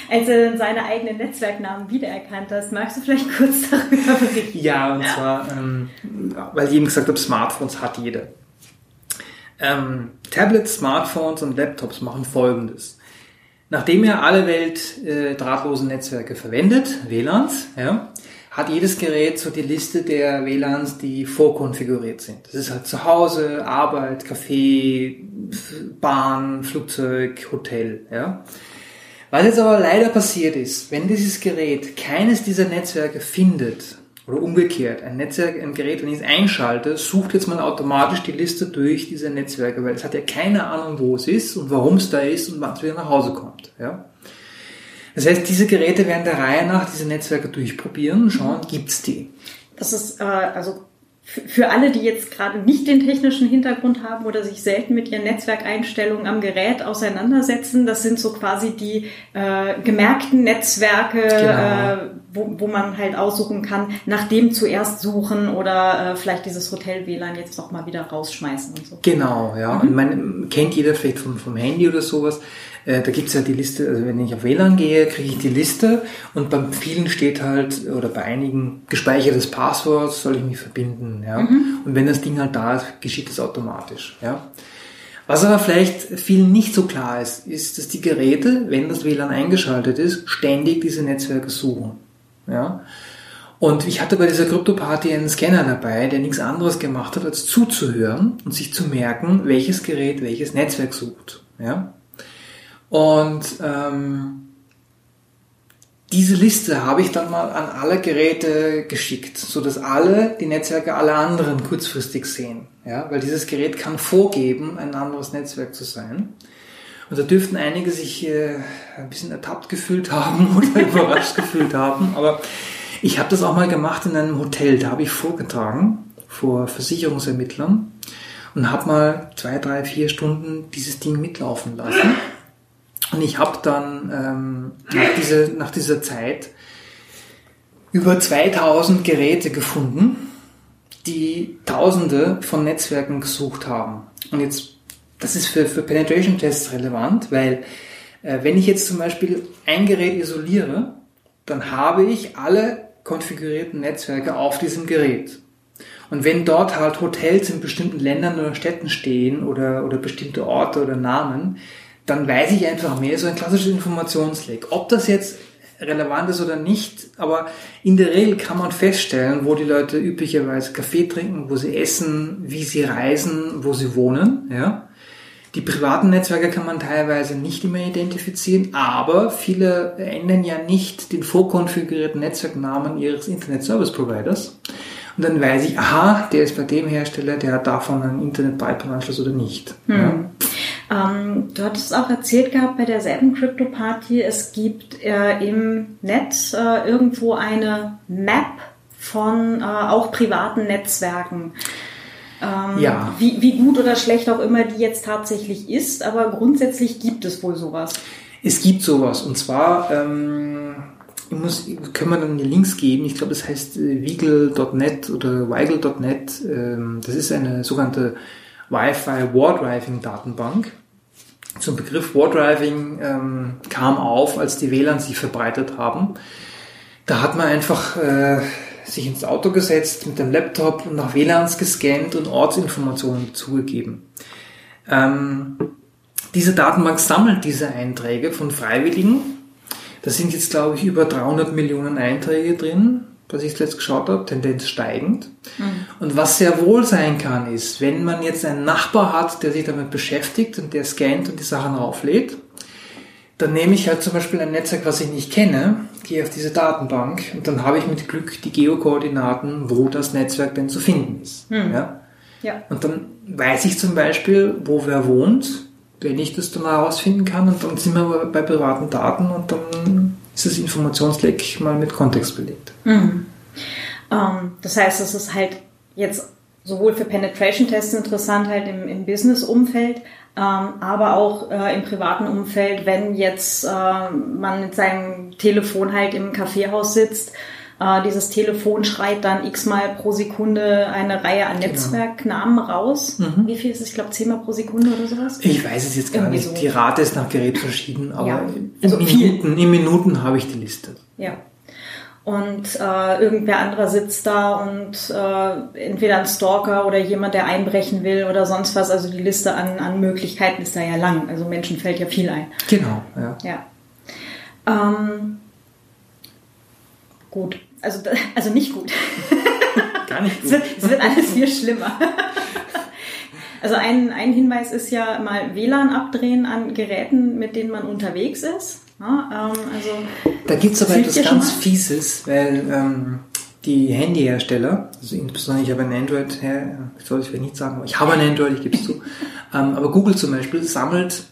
als er seine eigenen Netzwerknamen wiedererkannt hat. Magst du vielleicht kurz darüber berichten? Ja, und zwar, ähm, weil ich eben gesagt habe, Smartphones hat jeder. Ähm, Tablets, Smartphones und Laptops machen Folgendes. Nachdem ja alle Welt äh, drahtlose Netzwerke verwendet, WLANs, ja, hat jedes Gerät so die Liste der WLANs, die vorkonfiguriert sind. Das ist halt zu Hause, Arbeit, Café, Bahn, Flugzeug, Hotel, ja. Was jetzt aber leider passiert ist, wenn dieses Gerät keines dieser Netzwerke findet, oder umgekehrt, ein Netzwerk, ein Gerät, wenn ich es einschalte, sucht jetzt mal automatisch die Liste durch diese Netzwerke, weil es hat ja keine Ahnung, wo es ist und warum es da ist und wann es wieder nach Hause kommt. Ja? Das heißt, diese Geräte werden der Reihe nach diese Netzwerke durchprobieren und schauen, gibt's die. Das ist äh, also für alle, die jetzt gerade nicht den technischen Hintergrund haben oder sich selten mit ihren Netzwerkeinstellungen am Gerät auseinandersetzen, das sind so quasi die äh, gemerkten Netzwerke, genau. äh, wo, wo man halt aussuchen kann, nach dem zuerst suchen oder äh, vielleicht dieses Hotel-WLAN jetzt doch mal wieder rausschmeißen und so. Genau, ja. Mhm. Und man kennt jeder vielleicht vom, vom Handy oder sowas. Äh, da gibt's ja die Liste, also wenn ich auf WLAN gehe, kriege ich die Liste und bei vielen steht halt, oder bei einigen gespeichertes Passwort, soll ich mich verbinden. Ja? Mhm. Und wenn das Ding halt da ist, geschieht das automatisch. Ja? Was aber vielleicht vielen nicht so klar ist, ist, dass die Geräte, wenn das WLAN eingeschaltet ist, ständig diese Netzwerke suchen. Ja? Und ich hatte bei dieser Krypto-Party einen Scanner dabei, der nichts anderes gemacht hat, als zuzuhören und sich zu merken, welches Gerät welches Netzwerk sucht. Ja? Und ähm, diese Liste habe ich dann mal an alle Geräte geschickt, so dass alle die Netzwerke aller anderen kurzfristig sehen. Ja, weil dieses Gerät kann vorgeben, ein anderes Netzwerk zu sein. Und da dürften einige sich äh, ein bisschen ertappt gefühlt haben oder überrascht gefühlt haben. Aber ich habe das auch mal gemacht in einem Hotel. Da habe ich vorgetragen vor Versicherungsermittlern und habe mal zwei, drei, vier Stunden dieses Ding mitlaufen lassen. Und ich habe dann ähm, nach, diese, nach dieser Zeit über 2000 Geräte gefunden, die Tausende von Netzwerken gesucht haben. Und jetzt, das ist für, für Penetration-Tests relevant, weil äh, wenn ich jetzt zum Beispiel ein Gerät isoliere, dann habe ich alle konfigurierten Netzwerke auf diesem Gerät. Und wenn dort halt Hotels in bestimmten Ländern oder Städten stehen oder, oder bestimmte Orte oder Namen, dann weiß ich einfach mehr, so ein klassisches Informationsleck. Ob das jetzt relevant ist oder nicht, aber in der Regel kann man feststellen, wo die Leute üblicherweise Kaffee trinken, wo sie essen, wie sie reisen, wo sie wohnen, ja. Die privaten Netzwerke kann man teilweise nicht immer identifizieren, aber viele ändern ja nicht den vorkonfigurierten Netzwerknamen ihres Internet Service Providers. Und dann weiß ich, aha, der ist bei dem Hersteller, der hat davon einen Internet-Pipeline-Anschluss oder nicht. Hm. Ja. Ähm, du hattest auch erzählt gehabt bei derselben Crypto-Party, es gibt äh, im Netz äh, irgendwo eine Map von äh, auch privaten Netzwerken. Ähm, ja. Wie, wie gut oder schlecht auch immer die jetzt tatsächlich ist, aber grundsätzlich gibt es wohl sowas. Es gibt sowas und zwar ähm, ich muss, können wir dann die Links geben. Ich glaube, das heißt äh, Weagle.net oder Weigel.net. Ähm, das ist eine sogenannte Wi-Fi Wardriving Datenbank. Zum Begriff Wardriving ähm, kam auf, als die WLAN sich verbreitet haben. Da hat man einfach äh, sich ins Auto gesetzt mit dem Laptop und nach WLANs gescannt und Ortsinformationen zugegeben. Ähm, diese Datenbank sammelt diese Einträge von Freiwilligen. Da sind jetzt, glaube ich, über 300 Millionen Einträge drin was ich zuletzt geschaut habe, Tendenz steigend. Mhm. Und was sehr wohl sein kann, ist, wenn man jetzt einen Nachbar hat, der sich damit beschäftigt und der scannt und die Sachen auflädt, dann nehme ich halt zum Beispiel ein Netzwerk, was ich nicht kenne, gehe auf diese Datenbank und dann habe ich mit Glück die Geokoordinaten, wo das Netzwerk denn zu finden ist. Mhm. Ja? Ja. Und dann weiß ich zum Beispiel, wo wer wohnt, wenn ich das dann herausfinden kann und dann sind wir bei privaten Daten und dann ist das Informationsleck mal mit Kontext belegt. Mhm. Ähm, das heißt, es ist halt jetzt sowohl für Penetration-Tests interessant, halt im, im Business-Umfeld, ähm, aber auch äh, im privaten Umfeld, wenn jetzt äh, man mit seinem Telefon halt im Kaffeehaus sitzt äh, dieses Telefon schreit dann x-mal pro Sekunde eine Reihe an genau. Netzwerknamen raus. Mhm. Wie viel ist es? Ich glaube, zehnmal pro Sekunde oder sowas? Ich weiß es jetzt gar Irgendwie nicht. So. Die Rate ist nach Gerät verschieden, aber ja. also in, Minuten, in Minuten habe ich die Liste. Ja. und äh, irgendwer anderer sitzt da und äh, entweder ein Stalker oder jemand, der einbrechen will oder sonst was. Also die Liste an, an Möglichkeiten ist da ja lang. Also Menschen fällt ja viel ein. Genau, ja. Ja. Ähm, gut. Also, also nicht gut. Gar nicht gut. es, wird, es wird alles viel schlimmer. Also ein, ein Hinweis ist ja mal WLAN abdrehen an Geräten, mit denen man unterwegs ist. Ja, ähm, also da gibt es aber etwas ganz Fieses, weil ähm, die Handyhersteller, also insbesondere ich habe ein Android, ja, soll ich vielleicht nicht sagen, aber ich habe ein Android, ich gebe es zu, ähm, aber Google zum Beispiel sammelt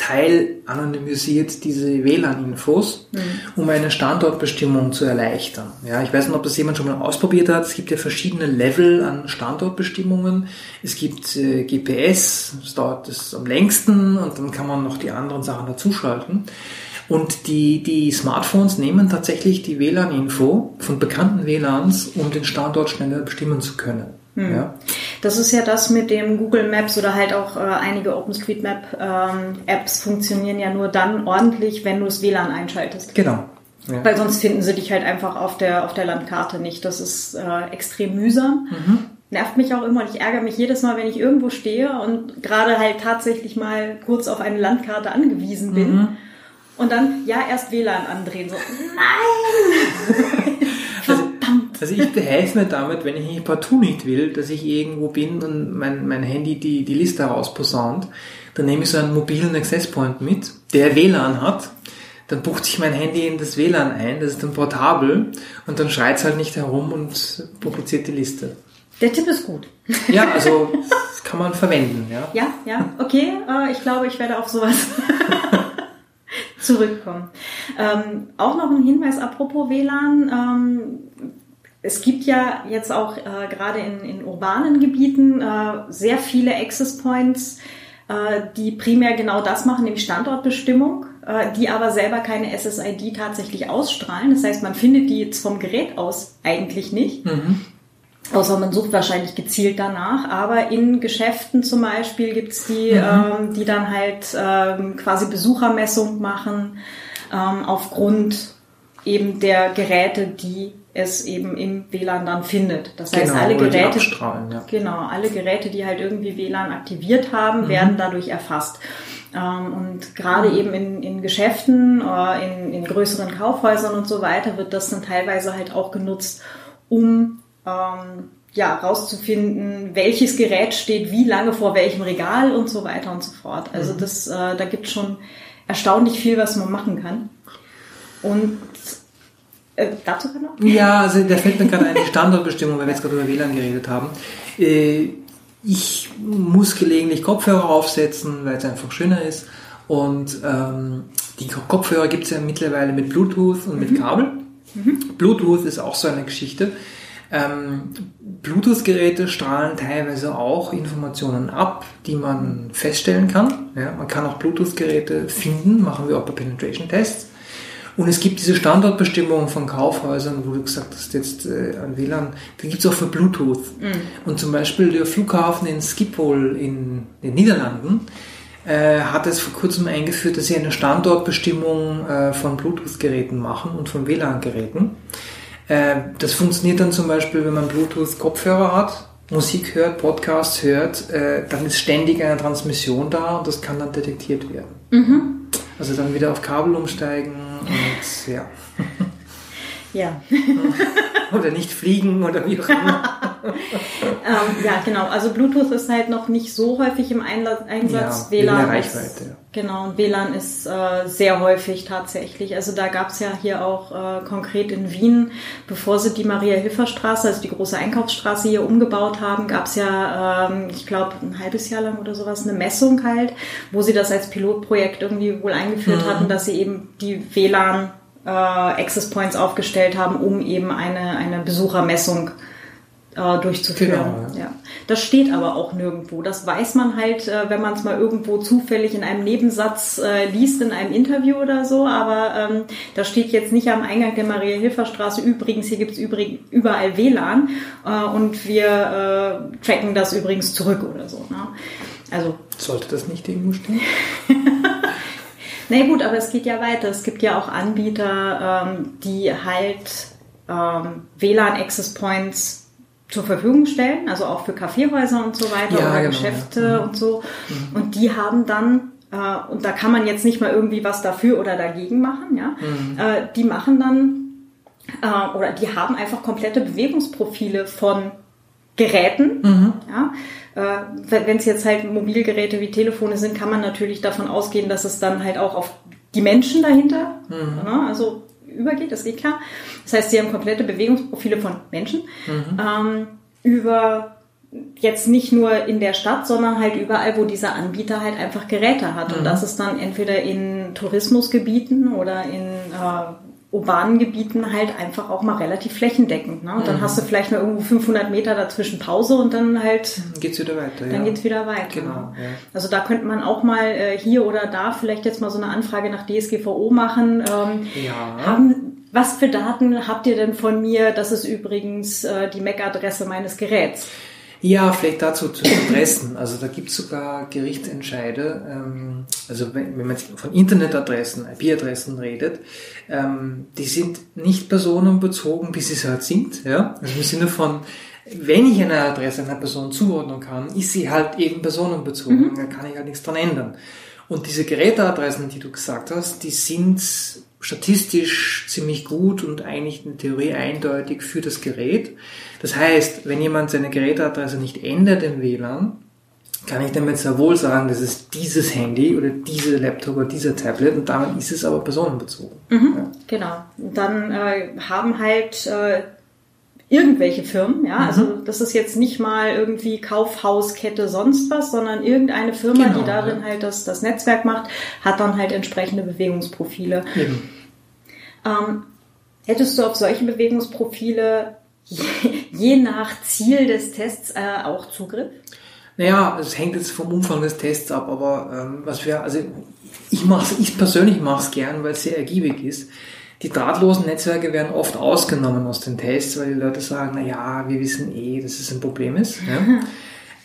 Teil anonymisiert diese WLAN-Infos, mhm. um eine Standortbestimmung zu erleichtern. Ja, ich weiß nicht, ob das jemand schon mal ausprobiert hat. Es gibt ja verschiedene Level an Standortbestimmungen. Es gibt äh, GPS, das dauert das am längsten und dann kann man noch die anderen Sachen dazuschalten. Und die, die Smartphones nehmen tatsächlich die WLAN-Info von bekannten WLANs, um den Standort schneller bestimmen zu können. Hm. Ja. Das ist ja das mit dem Google Maps oder halt auch äh, einige OpenStreetMap-Apps ähm, funktionieren ja nur dann ordentlich, wenn du das WLAN einschaltest. Genau. Ja. Weil sonst finden sie dich halt einfach auf der, auf der Landkarte nicht. Das ist äh, extrem mühsam. Mhm. Nervt mich auch immer und ich ärgere mich jedes Mal, wenn ich irgendwo stehe und gerade halt tatsächlich mal kurz auf eine Landkarte angewiesen bin. Mhm. Und dann, ja, erst WLAN andrehen. So, nein! Also ich behelfe mir damit, wenn ich partout nicht will, dass ich irgendwo bin und mein, mein Handy die, die Liste rausposaunt, dann nehme ich so einen mobilen Access Point mit, der WLAN hat. Dann bucht sich mein Handy in das WLAN ein, das ist dann portabel und dann schreit es halt nicht herum und publiziert die Liste. Der Tipp ist gut. Ja, also das kann man verwenden. Ja, ja, ja okay. Äh, ich glaube, ich werde auf sowas zurückkommen. Ähm, auch noch ein Hinweis apropos WLAN. Ähm, es gibt ja jetzt auch äh, gerade in, in urbanen Gebieten äh, sehr viele Access Points, äh, die primär genau das machen, nämlich Standortbestimmung, äh, die aber selber keine SSID tatsächlich ausstrahlen. Das heißt, man findet die jetzt vom Gerät aus eigentlich nicht. Mhm. Außer man sucht wahrscheinlich gezielt danach. Aber in Geschäften zum Beispiel gibt's die, mhm. ähm, die dann halt ähm, quasi Besuchermessung machen ähm, aufgrund eben der Geräte, die es eben im WLAN dann findet. Das heißt, genau, alle Geräte, ja. genau, alle Geräte, die halt irgendwie WLAN aktiviert haben, mhm. werden dadurch erfasst. Ähm, und gerade mhm. eben in, in Geschäften, in, in größeren Kaufhäusern und so weiter wird das dann teilweise halt auch genutzt, um ähm, ja, rauszufinden, welches Gerät steht wie lange vor welchem Regal und so weiter und so fort. Also mhm. das, äh, da gibt schon erstaunlich viel, was man machen kann. Und äh, dazu noch? Ja, also da fällt mir gerade eine Standortbestimmung, weil wir jetzt gerade über WLAN geredet haben. Äh, ich muss gelegentlich Kopfhörer aufsetzen, weil es einfach schöner ist. Und ähm, die Kopfhörer gibt es ja mittlerweile mit Bluetooth und mit mhm. Kabel. Mhm. Bluetooth ist auch so eine Geschichte. Ähm, Bluetooth-Geräte strahlen teilweise auch Informationen ab, die man feststellen kann. Ja, man kann auch Bluetooth-Geräte finden, machen wir auch bei Penetration-Tests. Und es gibt diese Standortbestimmungen von Kaufhäusern, wo du gesagt hast, jetzt äh, an WLAN, die gibt es auch für Bluetooth. Mhm. Und zum Beispiel der Flughafen in Schiphol in den Niederlanden äh, hat es vor kurzem eingeführt, dass sie eine Standortbestimmung äh, von Bluetooth-Geräten machen und von WLAN-Geräten. Äh, das funktioniert dann zum Beispiel, wenn man Bluetooth-Kopfhörer hat, Musik hört, Podcasts hört, äh, dann ist ständig eine Transmission da und das kann dann detektiert werden. Mhm. Also dann wieder auf Kabel umsteigen und ja. Ja. oder nicht fliegen oder wie auch immer. ähm, ja, genau. Also Bluetooth ist halt noch nicht so häufig im Einsatz. Ja, WLAN Reichweite. Ist. Genau, und WLAN ist äh, sehr häufig tatsächlich. Also da gab es ja hier auch äh, konkret in Wien, bevor sie die Maria-Hilfer-Straße, also die große Einkaufsstraße hier umgebaut haben, gab es ja, ähm, ich glaube, ein halbes Jahr lang oder sowas eine Messung halt, wo sie das als Pilotprojekt irgendwie wohl eingeführt mhm. hatten, dass sie eben die WLAN äh, Access Points aufgestellt haben, um eben eine, eine Besuchermessung äh, durchzuführen. Genau, ja. ja. Das steht aber auch nirgendwo. Das weiß man halt, äh, wenn man es mal irgendwo zufällig in einem Nebensatz äh, liest, in einem Interview oder so. Aber ähm, da steht jetzt nicht am Eingang der Maria-Hilfer-Straße, übrigens, hier gibt es überall WLAN äh, und wir äh, tracken das übrigens zurück oder so. Ne? Also Sollte das nicht irgendwo stehen? Na gut, aber es geht ja weiter. Es gibt ja auch Anbieter, ähm, die halt ähm, WLAN-Access Points zur Verfügung stellen, also auch für Kaffeehäuser und so weiter ja, oder genau, Geschäfte ja. Mhm. und so. Mhm. Und die haben dann, äh, und da kann man jetzt nicht mal irgendwie was dafür oder dagegen machen, ja, mhm. äh, die machen dann, äh, oder die haben einfach komplette Bewegungsprofile von Geräten, mhm. ja. Äh, Wenn es jetzt halt Mobilgeräte wie Telefone sind, kann man natürlich davon ausgehen, dass es dann halt auch auf die Menschen dahinter, mhm. ne, also übergeht, das geht klar. Das heißt, sie haben komplette Bewegungsprofile von Menschen mhm. ähm, über jetzt nicht nur in der Stadt, sondern halt überall, wo dieser Anbieter halt einfach Geräte hat. Mhm. Und das ist dann entweder in Tourismusgebieten oder in äh, urbanen Gebieten halt einfach auch mal relativ flächendeckend. Ne? Und dann mhm. hast du vielleicht mal irgendwo 500 Meter dazwischen Pause und dann halt geht's wieder weiter. Dann ja. geht's wieder weiter. Genau. Ja. Also da könnte man auch mal äh, hier oder da vielleicht jetzt mal so eine Anfrage nach DSGVO machen. Ähm, ja. Haben, was für Daten habt ihr denn von mir? Das ist übrigens äh, die MAC-Adresse meines Geräts. Ja, vielleicht dazu zu Adressen. Also da gibt es sogar Gerichtsentscheide. Ähm, also wenn, wenn man von Internetadressen, IP-Adressen redet, ähm, die sind nicht personenbezogen, wie sie es halt sind. Ja? Also im Sinne von, wenn ich eine Adresse einer Person zuordnen kann, ist sie halt eben personenbezogen. Mhm. Da kann ich halt nichts dran ändern. Und diese Geräteadressen, die du gesagt hast, die sind statistisch ziemlich gut und eigentlich in Theorie eindeutig für das Gerät. Das heißt, wenn jemand seine Geräteadresse nicht ändert im WLAN, kann ich damit sehr wohl sagen, das ist dieses Handy oder diese Laptop oder dieser Tablet und damit ist es aber personenbezogen. Mhm, ja. Genau. Dann äh, haben halt äh, irgendwelche Firmen, ja, mhm. also das ist jetzt nicht mal irgendwie Kaufhauskette sonst was, sondern irgendeine Firma, genau, die darin ja. halt das, das Netzwerk macht, hat dann halt entsprechende Bewegungsprofile. Ähm, hättest du auf solche Bewegungsprofile je, je nach Ziel des Tests äh, auch Zugriff? Naja, es hängt jetzt vom Umfang des Tests ab, aber ähm, was wir, also ich mach's, ich persönlich mache es gern, weil es sehr ergiebig ist. Die drahtlosen Netzwerke werden oft ausgenommen aus den Tests, weil die Leute sagen, na ja, wir wissen eh, dass es ein Problem ist. Ja.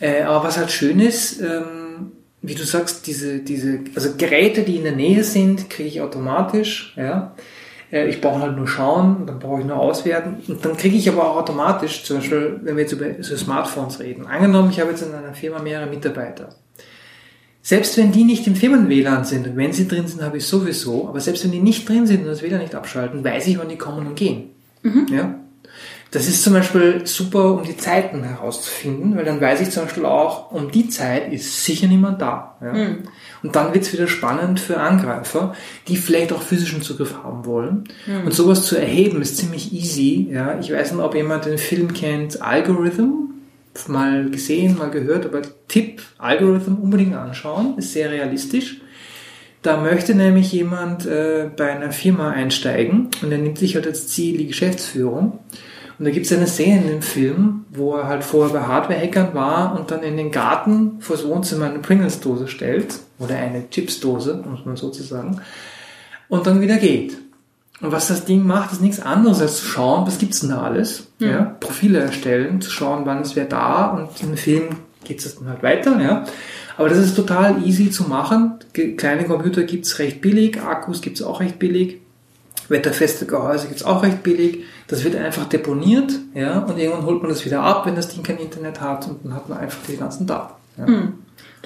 äh, aber was halt schön ist, ähm, wie du sagst, diese, diese, also Geräte, die in der Nähe sind, kriege ich automatisch, ja. Äh, ich brauche halt nur schauen, dann brauche ich nur auswerten. Und dann kriege ich aber auch automatisch, zum Beispiel, wenn wir jetzt über so Smartphones reden. Angenommen, ich habe jetzt in einer Firma mehrere Mitarbeiter. Selbst wenn die nicht im Firmen-WLAN sind, und wenn sie drin sind, habe ich sowieso, aber selbst wenn die nicht drin sind und das WLAN nicht abschalten, weiß ich, wann die kommen und gehen. Mhm. Ja? Das ist zum Beispiel super, um die Zeiten herauszufinden, weil dann weiß ich zum Beispiel auch, um die Zeit ist sicher niemand da. Ja? Mhm. Und dann wird es wieder spannend für Angreifer, die vielleicht auch physischen Zugriff haben wollen. Mhm. Und sowas zu erheben ist ziemlich easy. Ja? Ich weiß nicht, ob jemand den Film kennt, Algorithm, mal gesehen, mal gehört, aber Tipp, Algorithm unbedingt anschauen, ist sehr realistisch. Da möchte nämlich jemand äh, bei einer Firma einsteigen und er nimmt sich halt als Ziel die Geschäftsführung und da gibt es eine Szene in dem Film, wo er halt vorher bei Hardware-Hackern war und dann in den Garten vor das Wohnzimmer eine Pringles-Dose stellt oder eine Chips-Dose, muss man sozusagen, und dann wieder geht. Und was das Ding macht, ist nichts anderes als zu schauen, was gibt's denn da alles, mhm. ja, Profile erstellen, zu schauen, wann ist wer da und im Film geht es dann halt weiter, ja. Aber das ist total easy zu machen. Kleine Computer gibt's recht billig, Akkus gibt's auch recht billig. Wetterfeste Gehäuse gibt's auch recht billig. Das wird einfach deponiert, ja, und irgendwann holt man das wieder ab, wenn das Ding kein Internet hat und dann hat man einfach die ganzen Daten. Ja. Hm.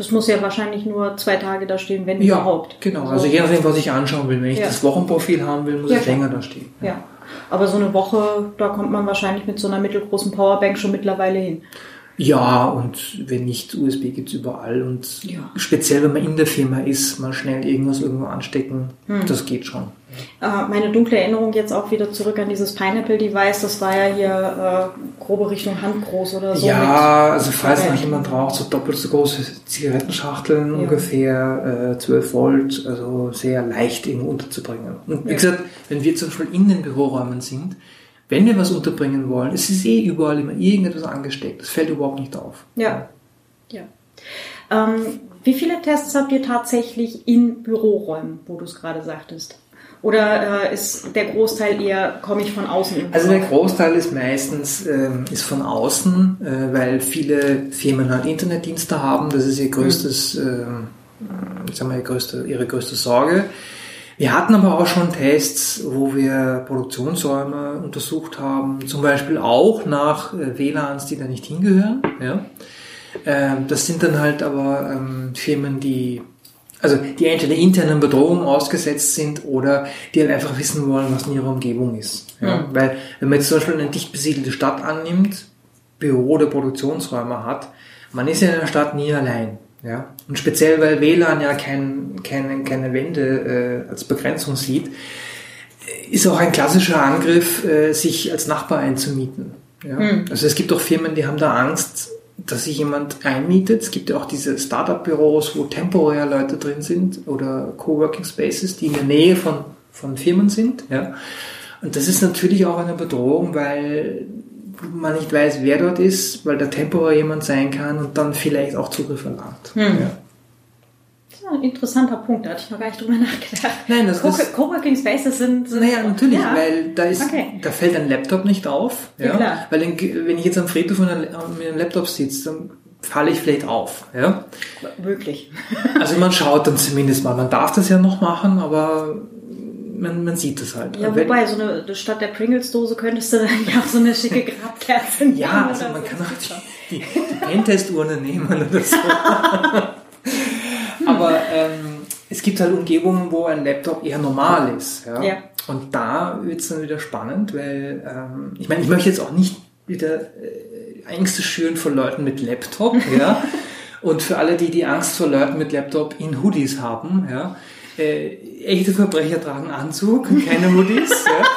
Das muss ja wahrscheinlich nur zwei Tage da stehen, wenn ja, überhaupt. Genau, also je nachdem, was ich anschauen will. Wenn ich ja. das Wochenprofil haben will, muss ja, es länger da stehen. Ja. aber so eine Woche, da kommt man wahrscheinlich mit so einer mittelgroßen Powerbank schon mittlerweile hin. Ja, und wenn nicht, USB gibt's überall. Und ja. speziell, wenn man in der Firma ist, mal schnell irgendwas irgendwo anstecken, hm. das geht schon. Äh, meine dunkle Erinnerung jetzt auch wieder zurück an dieses Pineapple-Device, das war ja hier äh, grobe Richtung Handgroß oder so. Ja, also falls noch jemand braucht, so doppelt so große Zigarettenschachteln, ja. ungefähr äh, 12 Volt, also sehr leicht irgendwo unterzubringen. Und wie ja. gesagt, wenn wir zum Beispiel in den Büroräumen sind, wenn wir was unterbringen wollen, es ist eh überall immer irgendetwas angesteckt. Das fällt überhaupt nicht auf. Ja. Ja. Ähm, wie viele Tests habt ihr tatsächlich in Büroräumen, wo du es gerade sagtest? Oder äh, ist der Großteil eher, komme ich von außen? Also der Großteil ist meistens ähm, ist von außen, äh, weil viele Firmen halt Internetdienste haben. Das ist ihr größtes, mhm. äh, ich sag mal, ihre größte, ihre größte Sorge. Wir hatten aber auch schon Tests, wo wir Produktionsräume untersucht haben, zum Beispiel auch nach äh, WLANs, die da nicht hingehören. Ja. Ähm, das sind dann halt aber ähm, Firmen, die also die entweder internen Bedrohungen ausgesetzt sind oder die halt einfach wissen wollen, was in ihrer Umgebung ist. Ja? Weil wenn man jetzt zum Beispiel eine dicht besiedelte Stadt annimmt, Büro- oder Produktionsräume hat, man ist ja in der Stadt nie allein. Ja? Und speziell, weil WLAN ja kein, keine, keine Wände äh, als Begrenzung sieht, ist auch ein klassischer Angriff, äh, sich als Nachbar einzumieten. Ja? Mhm. Also es gibt auch Firmen, die haben da Angst, dass sich jemand einmietet. Es gibt ja auch diese Startup-Büros, wo temporär Leute drin sind oder Coworking Spaces, die in der Nähe von, von Firmen sind. Ja. Und das ist natürlich auch eine Bedrohung, weil man nicht weiß, wer dort ist, weil da temporär jemand sein kann und dann vielleicht auch Zugriff erlangt. Hm. Ja. Das ist ein interessanter Punkt, da hatte ich noch gar nicht drüber nachgedacht. Nein, das Co ist, Coworking Spaces sind, sind Naja, natürlich, ja. weil da ist, okay. da fällt ein Laptop nicht auf. Ja, ja klar. Weil wenn ich jetzt am Friedhof mit einem Laptop sitze, dann falle ich vielleicht auf. Ja? Wirklich. also man schaut dann zumindest mal. Man darf das ja noch machen, aber man, man sieht es halt. Ja, wobei, so eine, statt der Pringles-Dose könntest du dann ja auch so eine schicke Grabkerze nehmen. ja, also man kann auch die, die, die Pentest-Urne nehmen oder so. Aber ähm, es gibt halt Umgebungen, wo ein Laptop eher normal ist. Ja? ja. Und da wird es dann wieder spannend, weil ähm, ich meine, ich möchte jetzt auch nicht wieder äh, Ängste schüren vor Leuten mit Laptop. ja. Und für alle, die die Angst vor Leuten mit Laptop in Hoodies haben, ja, äh, echte Verbrecher tragen Anzug und keine Hoodies. ja.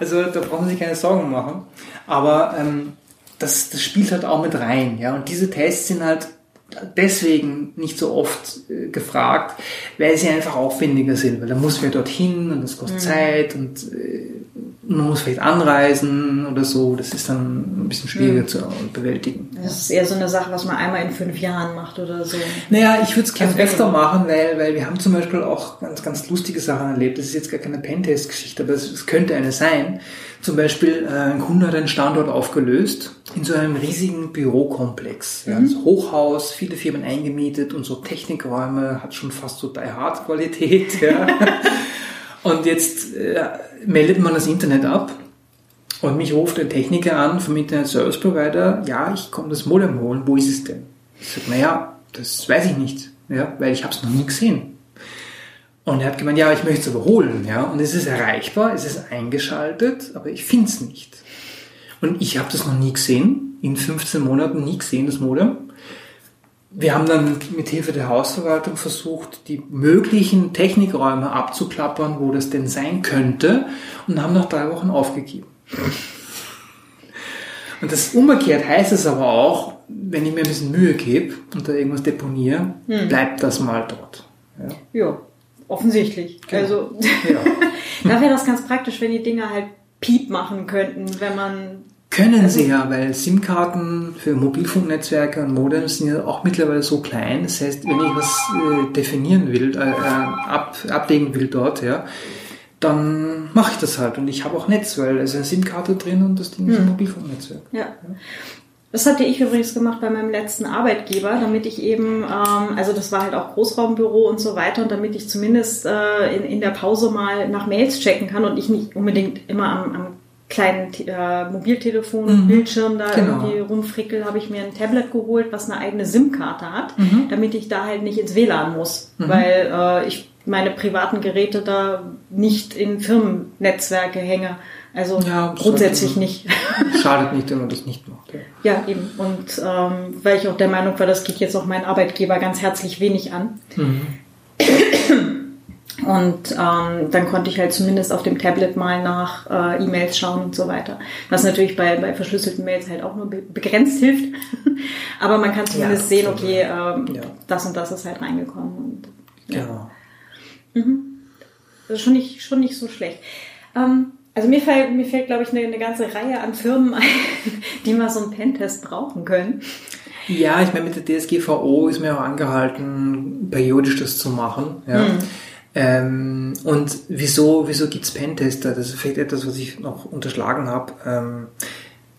Also da brauchen Sie sich keine Sorgen machen. Aber ähm, das, das spielt halt auch mit rein. Ja. Und diese Tests sind halt deswegen nicht so oft äh, gefragt, weil sie einfach aufwendiger sind, weil da muss man dorthin und das kostet mhm. Zeit und äh, man muss vielleicht anreisen oder so. Das ist dann ein bisschen schwieriger mhm. zu bewältigen. Das ist eher so eine Sache, was man einmal in fünf Jahren macht oder so. Naja, ich würde es gerne also öfter machen, weil, weil wir haben zum Beispiel auch ganz, ganz lustige Sachen erlebt. Das ist jetzt gar keine Pentest-Geschichte, aber es, es könnte eine sein. Zum Beispiel, äh, ein Kunde hat einen Standort aufgelöst in so einem riesigen Bürokomplex. Ja, mhm. also Hochhaus, viele Firmen eingemietet und so Technikräume, hat schon fast so Die Hard Qualität. Ja. Und jetzt äh, meldet man das Internet ab und mich ruft ein Techniker an vom Internet Service Provider, ja, ich komme das Modem holen, wo ist es denn? Ich sage, naja, das weiß ich nicht, ja, weil ich habe es noch nie gesehen. Und er hat gemeint, ja, ich möchte es aber holen, ja. Und es ist erreichbar, es ist eingeschaltet, aber ich finde es nicht. Und ich habe das noch nie gesehen, in 15 Monaten nie gesehen, das Modem. Wir haben dann mit Hilfe der Hausverwaltung versucht, die möglichen Technikräume abzuklappern, wo das denn sein könnte, und haben nach drei Wochen aufgegeben. Und das umgekehrt heißt es aber auch, wenn ich mir ein bisschen Mühe gebe und da irgendwas deponiere, hm. bleibt das mal dort. Ja. ja. Offensichtlich. Genau. Also ja. da wäre das ganz praktisch, wenn die Dinger halt Piep machen könnten, wenn man können sie ja, weil SIM-Karten für Mobilfunknetzwerke und Modems sind ja auch mittlerweile so klein. Das heißt, wenn ich was äh, definieren will, äh, äh ab, ablegen will dort, ja, dann mache ich das halt. Und ich habe auch Netz, weil es ist eine SIM-Karte drin und das Ding ist ein hm. Mobilfunknetzwerk. Ja. ja. Das hatte ich übrigens gemacht bei meinem letzten Arbeitgeber, damit ich eben, ähm, also das war halt auch Großraumbüro und so weiter, und damit ich zumindest äh, in, in der Pause mal nach Mails checken kann und ich nicht unbedingt immer am, am kleinen äh, Mobiltelefon, mhm. Bildschirm da genau. irgendwie rumfrickel, habe ich mir ein Tablet geholt, was eine eigene SIM-Karte hat, mhm. damit ich da halt nicht ins WLAN muss, mhm. weil äh, ich meine privaten Geräte da nicht in Firmennetzwerke hänge. Also ja, grundsätzlich nicht. Schadet nicht, wenn man das nicht macht. Ja, ja eben. Und ähm, weil ich auch der Meinung war, das geht jetzt auch meinen Arbeitgeber ganz herzlich wenig an. Und ähm, dann konnte ich halt zumindest auf dem Tablet mal nach äh, E-Mails schauen und so weiter. Was natürlich bei, bei verschlüsselten Mails halt auch nur be begrenzt hilft. Aber man kann zumindest ja, sehen, okay, ähm, ja. das und das ist halt reingekommen. Und, ja. Genau. Mhm. Das ist schon nicht, schon nicht so schlecht. Ähm, also mir fällt, mir fällt, glaube ich, eine, eine ganze Reihe an Firmen ein, die mal so einen Pentest brauchen können. Ja, ich meine, mit der DSGVO ist mir auch angehalten, periodisch das zu machen. Ja. Mhm. Ähm, und wieso, wieso gibt's Pentester? Das ist vielleicht etwas, was ich noch unterschlagen habe. Ähm,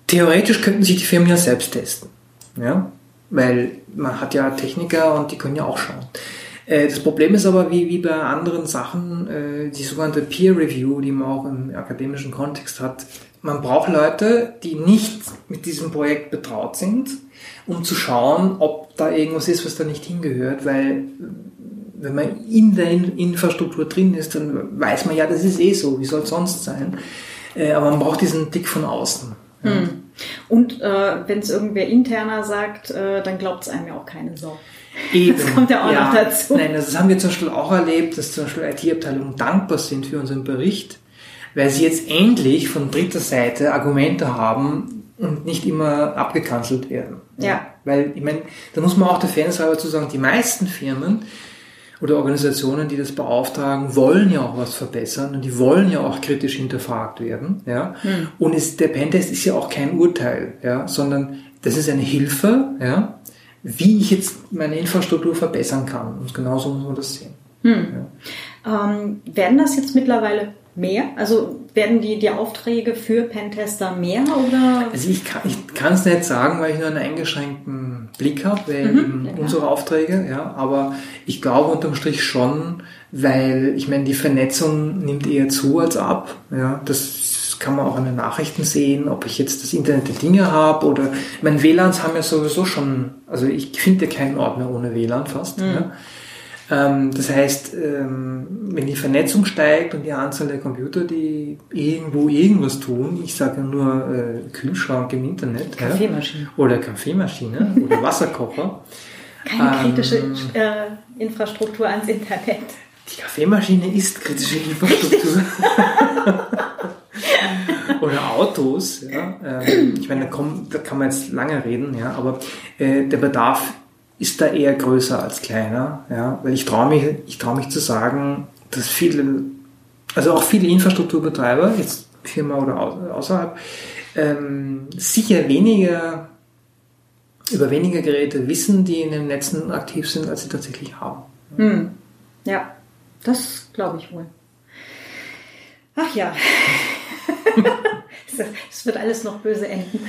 theoretisch könnten sich die Firmen ja selbst testen. Ja? weil man hat ja Techniker und die können ja auch schauen. Äh, das Problem ist aber, wie, wie bei anderen Sachen, äh, die sogenannte Peer Review, die man auch im akademischen Kontext hat, man braucht Leute, die nicht mit diesem Projekt betraut sind, um zu schauen, ob da irgendwas ist, was da nicht hingehört, weil wenn man in der Infrastruktur drin ist, dann weiß man ja, das ist eh so, wie soll es sonst sein. Äh, aber man braucht diesen Dick von außen. Ja. Hm. Und äh, wenn es irgendwer interner sagt, äh, dann glaubt es einem ja auch keine Sau. Eben. Das kommt ja auch ja. noch dazu. Nein, das haben wir zum Beispiel auch erlebt, dass zum Beispiel IT-Abteilungen dankbar sind für unseren Bericht, weil sie jetzt endlich von dritter Seite Argumente haben und nicht immer abgekanzelt werden. Ja. Weil, ich meine, da muss man auch der Fairness halber zu sagen, die meisten Firmen oder Organisationen, die das beauftragen, wollen ja auch was verbessern und die wollen ja auch kritisch hinterfragt werden. Ja? Hm. Und es, der Pentest ist ja auch kein Urteil, ja? sondern das ist eine Hilfe, ja? wie ich jetzt meine Infrastruktur verbessern kann. Und genauso muss man das sehen. Hm. Ja. Ähm, werden das jetzt mittlerweile mehr? Also werden die, die Aufträge für Pentester mehr oder? Also ich kann es nicht sagen, weil ich nur einen eingeschränkten Blick habe, weil mhm, ja, unsere Aufträge, ja, aber ich glaube unterm Strich schon, weil ich meine, die Vernetzung nimmt eher zu als ab. Ja, das kann man auch in den Nachrichten sehen, ob ich jetzt das Internet der Dinge habe oder ich meine, WLANs haben ja sowieso schon, also ich finde keinen Ort mehr ohne WLAN fast. Mhm. Ja. Ähm, das heißt, ähm, wenn die Vernetzung steigt und die Anzahl der Computer, die irgendwo irgendwas tun, ich sage nur äh, Kühlschrank im Internet Kaffeemaschine. Oder Kaffeemaschine oder Wasserkocher. Keine kritische ähm, äh, Infrastruktur ans Internet. Die Kaffeemaschine ist kritische Infrastruktur. oder Autos. Ja. Ich meine, da kann man jetzt lange reden, ja, aber äh, der Bedarf ist da eher größer als kleiner, ja, weil ich traue mich, ich traue mich zu sagen, dass viele, also auch viele Infrastrukturbetreiber, jetzt Firma oder außerhalb, ähm, sicher weniger über weniger Geräte wissen, die in den Netzen aktiv sind, als sie tatsächlich haben. Hm. Ja, das glaube ich wohl. Ach ja, es wird alles noch böse enden.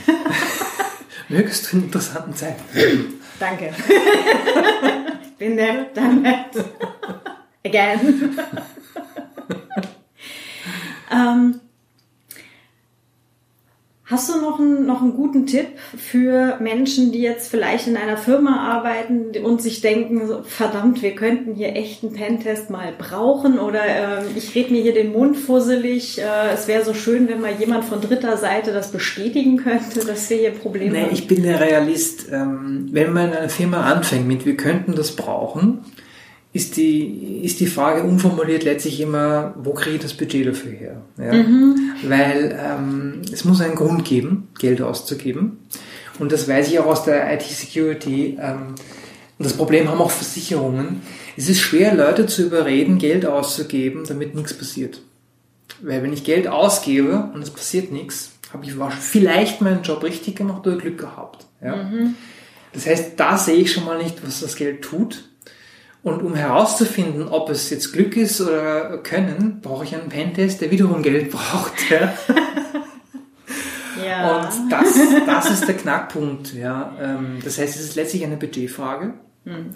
Mögest du in interessanten Zeiten. Danke. Bin der damit. Again. ähm, Hast du noch einen, noch einen guten Tipp für Menschen, die jetzt vielleicht in einer Firma arbeiten und sich denken, so, verdammt, wir könnten hier echt einen Pentest mal brauchen oder äh, ich rede mir hier den Mund fusselig. Äh, es wäre so schön, wenn mal jemand von dritter Seite das bestätigen könnte, dass wir hier Probleme nee, haben. Ich bin der Realist. Ähm, wenn man in einer Firma anfängt mit, wir könnten das brauchen, ist die, ist die Frage unformuliert letztlich immer, wo kriege ich das Budget dafür her? Ja? Mhm. Weil ähm, es muss einen Grund geben, Geld auszugeben. Und das weiß ich auch aus der IT-Security. Ähm, und das Problem haben auch Versicherungen. Es ist schwer, Leute zu überreden, Geld auszugeben, damit nichts passiert. Weil wenn ich Geld ausgebe und es passiert nichts, habe ich vielleicht meinen Job richtig gemacht oder Glück gehabt. Ja? Mhm. Das heißt, da sehe ich schon mal nicht, was das Geld tut. Und um herauszufinden, ob es jetzt Glück ist oder Können, brauche ich einen Pentest, der wiederum Geld braucht. Ja. ja. Und das, das ist der Knackpunkt. Ja. Ähm, das heißt, es ist letztlich eine Budgetfrage, hm.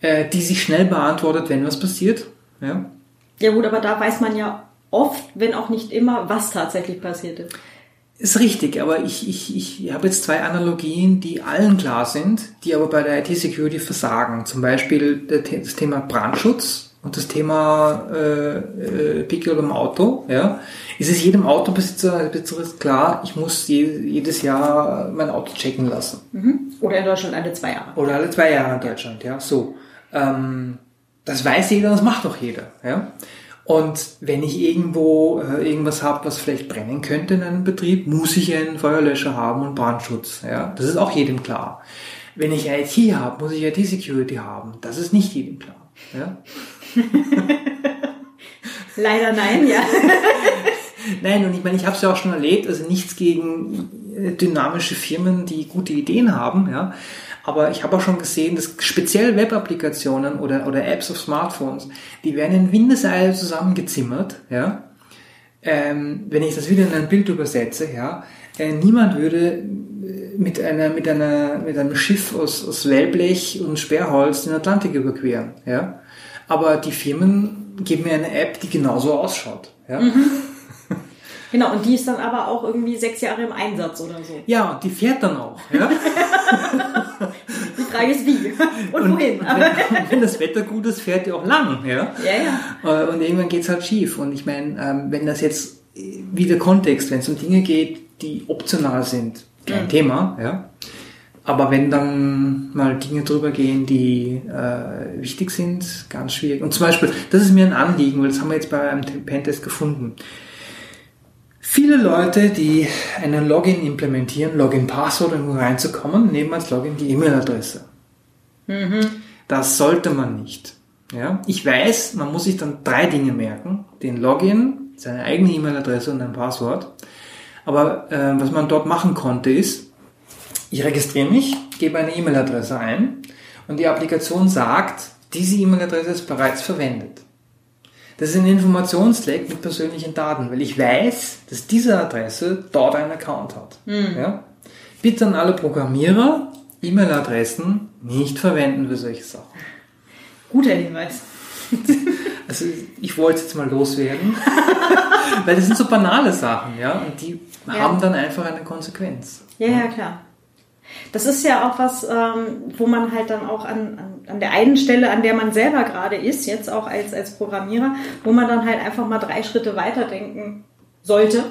Äh, die sich schnell beantwortet, wenn was passiert. Ja. ja gut, aber da weiß man ja oft, wenn auch nicht immer, was tatsächlich passiert ist. Richtig, aber ich, ich, ich habe jetzt zwei Analogien, die allen klar sind, die aber bei der IT-Security versagen. Zum Beispiel das Thema Brandschutz und das Thema äh, äh, Pickel im Auto. Ja. Ist es jedem Autobesitzer klar, ich muss je, jedes Jahr mein Auto checken lassen. Mhm. Oder in Deutschland alle zwei Jahre. Oder alle zwei Jahre in Deutschland, ja. So. Ähm, das weiß jeder, das macht doch jeder. Ja. Und wenn ich irgendwo äh, irgendwas habe, was vielleicht brennen könnte in einem Betrieb, muss ich einen Feuerlöscher haben und Brandschutz. Ja, das ist auch jedem klar. Wenn ich IT habe, muss ich IT-Security haben. Das ist nicht jedem klar. Ja? Leider nein, ja. nein, und ich meine, ich habe es ja auch schon erlebt, also nichts gegen äh, dynamische Firmen, die gute Ideen haben, ja. Aber ich habe auch schon gesehen, dass speziell Web-Applikationen oder, oder Apps auf Smartphones, die werden in Windeseile zusammengezimmert, ja. ähm, wenn ich das wieder in ein Bild übersetze, ja, äh, niemand würde äh, mit einer, mit einer, mit einem Schiff aus, aus Wellblech und Sperrholz den Atlantik überqueren, ja. Aber die Firmen geben mir eine App, die genauso ausschaut, ja. Mhm. Genau, und die ist dann aber auch irgendwie sechs Jahre im Einsatz oder so. Ja, und die fährt dann auch. Ja? die Frage ist wie und, und wohin. Wenn, wenn, das Wetter gut ist, fährt die auch lang. Ja, ja. ja. Äh, und irgendwann geht's halt schief. Und ich meine, ähm, wenn das jetzt wieder Kontext, wenn es um Dinge geht, die optional sind, kein mhm. Thema. Ja. Aber wenn dann mal Dinge drüber gehen, die äh, wichtig sind, ganz schwierig. Und zum Beispiel, das ist mir ein Anliegen, weil das haben wir jetzt bei einem Pentest gefunden. Viele Leute, die einen Login implementieren, Login-Passwort, um reinzukommen, nehmen als Login die E-Mail-Adresse. Mhm. Das sollte man nicht. Ja? Ich weiß, man muss sich dann drei Dinge merken. Den Login, seine eigene E-Mail-Adresse und ein Passwort. Aber äh, was man dort machen konnte ist, ich registriere mich, gebe eine E-Mail-Adresse ein und die Applikation sagt, diese E-Mail-Adresse ist bereits verwendet. Das ist ein Informationsleck mit persönlichen Daten, weil ich weiß, dass diese Adresse dort einen Account hat. Mhm. Ja? Bitte an alle Programmierer, E-Mail-Adressen nicht verwenden für solche Sachen. Guter Hinweis. Also ich wollte es jetzt mal loswerden, weil das sind so banale Sachen, ja, und die ja. haben dann einfach eine Konsequenz. Ja, ja, klar. Das ist ja auch was, ähm, wo man halt dann auch an, an, an der einen Stelle, an der man selber gerade ist, jetzt auch als, als Programmierer, wo man dann halt einfach mal drei Schritte weiterdenken sollte,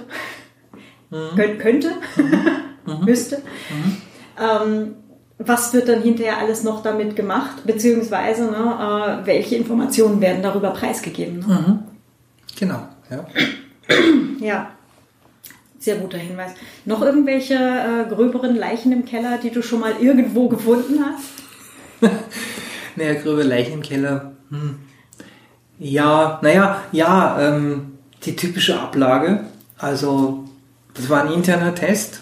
mhm. könnte, mhm. müsste. Mhm. Ähm, was wird dann hinterher alles noch damit gemacht, beziehungsweise ne, äh, welche Informationen werden darüber preisgegeben? Ne? Mhm. Genau, ja. ja. Sehr guter Hinweis. Noch irgendwelche äh, gröberen Leichen im Keller, die du schon mal irgendwo gefunden hast? naja, gröbe Leichen im Keller. Hm. Ja, naja, ja, ähm, die typische Ablage. Also, das war ein interner Test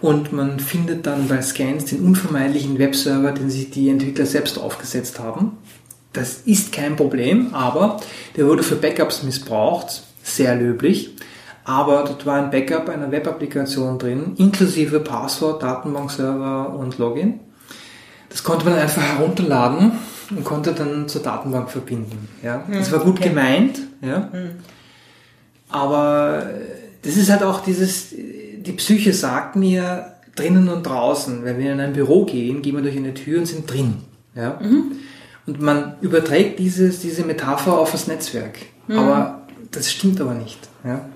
und man findet dann bei Scans den unvermeidlichen Webserver, den sich die Entwickler selbst aufgesetzt haben. Das ist kein Problem, aber der wurde für Backups missbraucht, sehr löblich aber dort war ein Backup einer Web-Applikation drin, inklusive Passwort, Datenbankserver und Login. Das konnte man einfach herunterladen und konnte dann zur Datenbank verbinden. Ja, das war gut okay. gemeint, ja. Hm. Aber das ist halt auch dieses, die Psyche sagt mir drinnen und draußen. Wenn wir in ein Büro gehen, gehen wir durch eine Tür und sind drin. Ja. Mhm. Und man überträgt dieses, diese Metapher auf das Netzwerk. Mhm. Aber das stimmt aber nicht. Ja.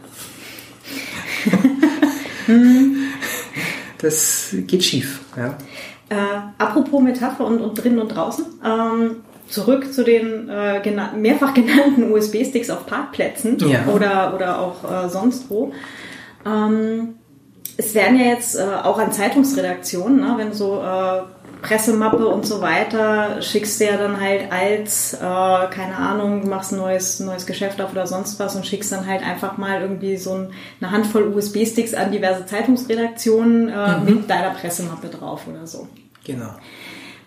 das geht schief. Ja. Äh, apropos Metapher und, und drinnen und draußen. Ähm, zurück zu den äh, genannten, mehrfach genannten USB-Sticks auf Parkplätzen ja. oder, oder auch äh, sonst wo. Ähm, es werden ja jetzt äh, auch an Zeitungsredaktionen, ne, wenn so äh, Pressemappe und so weiter schickst du ja dann halt als, äh, keine Ahnung, machst ein neues, neues Geschäft auf oder sonst was und schickst dann halt einfach mal irgendwie so ein, eine Handvoll USB-Sticks an diverse Zeitungsredaktionen äh, mhm. mit deiner Pressemappe drauf oder so. Genau.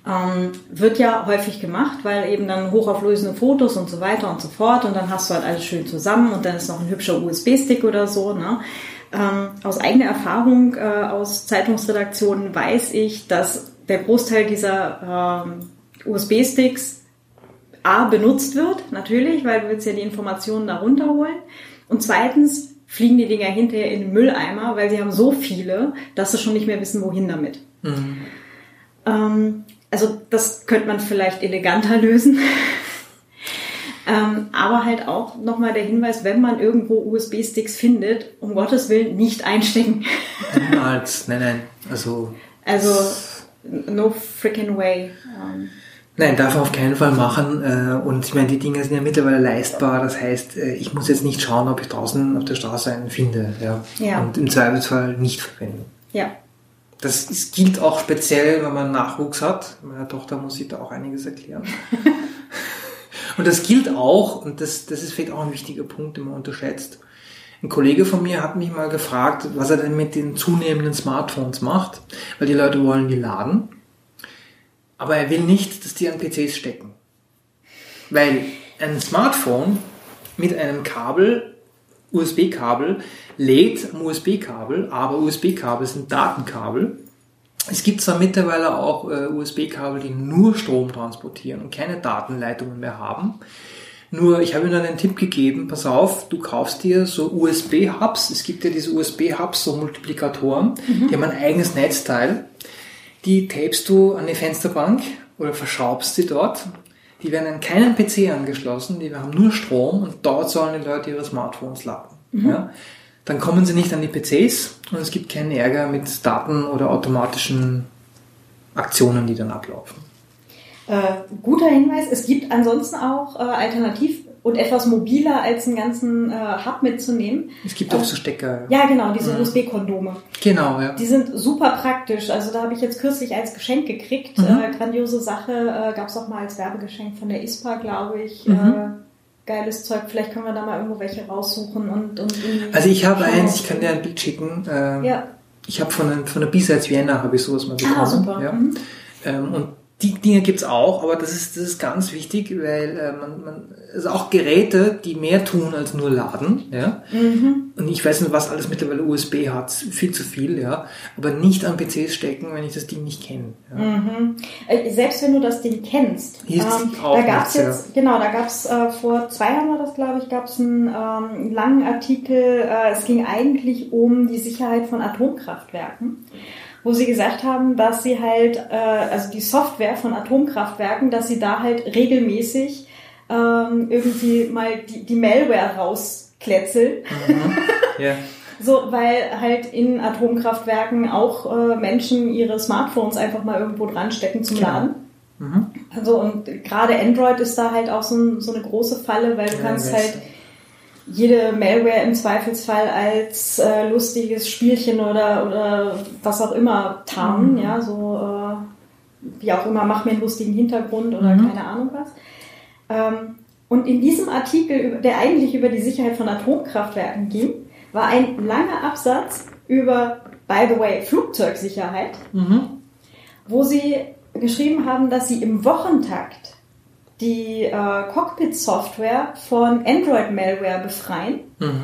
Ähm, wird ja häufig gemacht, weil eben dann hochauflösende Fotos und so weiter und so fort und dann hast du halt alles schön zusammen und dann ist noch ein hübscher USB-Stick oder so. Ne? Ähm, aus eigener Erfahrung äh, aus Zeitungsredaktionen weiß ich, dass der Großteil dieser ähm, USB-Sticks A benutzt wird, natürlich, weil du willst ja die Informationen da runterholen. Und zweitens fliegen die Dinger hinterher in den Mülleimer, weil sie haben so viele, dass sie schon nicht mehr wissen, wohin damit. Mhm. Ähm, also das könnte man vielleicht eleganter lösen. ähm, aber halt auch nochmal der Hinweis, wenn man irgendwo USB-Sticks findet, um Gottes Willen nicht einstecken. Niemals, nein, nein. Also, also no freaking way. Um. Nein, darf man auf keinen Fall machen. Äh, und ich meine, die Dinge sind ja mittlerweile leistbar. Das heißt, äh, ich muss jetzt nicht schauen, ob ich draußen auf der Straße einen finde. Ja. ja. Und im Zweifelsfall nicht verwenden. Ja. Das ist, gilt auch speziell, wenn man Nachwuchs hat. Meiner Tochter muss ich da auch einiges erklären. und das gilt auch, und das, das ist vielleicht auch ein wichtiger Punkt, den man unterschätzt, ein Kollege von mir hat mich mal gefragt, was er denn mit den zunehmenden Smartphones macht, weil die Leute wollen die laden. Aber er will nicht, dass die an PCs stecken. Weil ein Smartphone mit einem Kabel USB-Kabel lädt am USB-Kabel, aber USB-Kabel sind Datenkabel. Es gibt zwar mittlerweile auch äh, USB-Kabel, die nur Strom transportieren und keine Datenleitungen mehr haben. Nur, ich habe ihnen dann einen Tipp gegeben, pass auf, du kaufst dir so USB-Hubs, es gibt ja diese USB-Hubs, so Multiplikatoren, mhm. die haben ein eigenes Netzteil, die tapest du an die Fensterbank oder verschraubst sie dort. Die werden an keinen PC angeschlossen, die haben nur Strom und dort sollen die Leute ihre Smartphones laden. Mhm. Ja? Dann kommen sie nicht an die PCs und es gibt keinen Ärger mit Daten oder automatischen Aktionen, die dann ablaufen. Äh, guter Hinweis. Es gibt ansonsten auch äh, alternativ und etwas mobiler als einen ganzen äh, Hub mitzunehmen. Es gibt auch so Stecker. Ja, genau, diese mhm. USB-Kondome. Genau, ja. Die sind super praktisch. Also da habe ich jetzt kürzlich als Geschenk gekriegt. Mhm. Äh, grandiose Sache. Äh, Gab es auch mal als Werbegeschenk von der ISPA, glaube ich. Mhm. Äh, geiles Zeug. Vielleicht können wir da mal irgendwo welche raussuchen und, und Also ich habe eins, ich kann dir ein Bild schicken. Ähm, ja. Ich habe von, von der B-Sides Vienna habe ich sowas mal bekommen. Ah, super. Ja. Mhm. Ähm, und die Dinge gibt's auch, aber das ist, das ist ganz wichtig, weil äh, man, man also auch Geräte, die mehr tun als nur laden, ja. Mhm. Und ich weiß nicht, was alles mittlerweile USB hat, viel zu viel, ja. Aber nicht an PCs stecken, wenn ich das Ding nicht kenne. Ja. Mhm. Äh, selbst wenn du das Ding kennst, ähm, da gab's nichts, jetzt, ja. genau, da gab's äh, vor zwei Jahren war das, glaube ich, gab's einen ähm, langen Artikel. Äh, es ging eigentlich um die Sicherheit von Atomkraftwerken wo sie gesagt haben, dass sie halt, äh, also die Software von Atomkraftwerken, dass sie da halt regelmäßig ähm, irgendwie mal die, die Malware rauskletzeln. Mhm. Yeah. so, weil halt in Atomkraftwerken auch äh, Menschen ihre Smartphones einfach mal irgendwo dran stecken zum Laden. Mhm. Also und gerade Android ist da halt auch so, ein, so eine große Falle, weil du ja, kannst halt jede Malware im Zweifelsfall als äh, lustiges Spielchen oder, oder was auch immer tarnen, mhm. ja, so äh, wie auch immer, mach mir einen lustigen Hintergrund oder mhm. keine Ahnung was. Ähm, und in diesem Artikel, der eigentlich über die Sicherheit von Atomkraftwerken ging, war ein langer Absatz über, by the way, Flugzeugsicherheit, mhm. wo sie geschrieben haben, dass sie im Wochentakt die äh, Cockpit-Software von Android-Malware befreien. Mhm.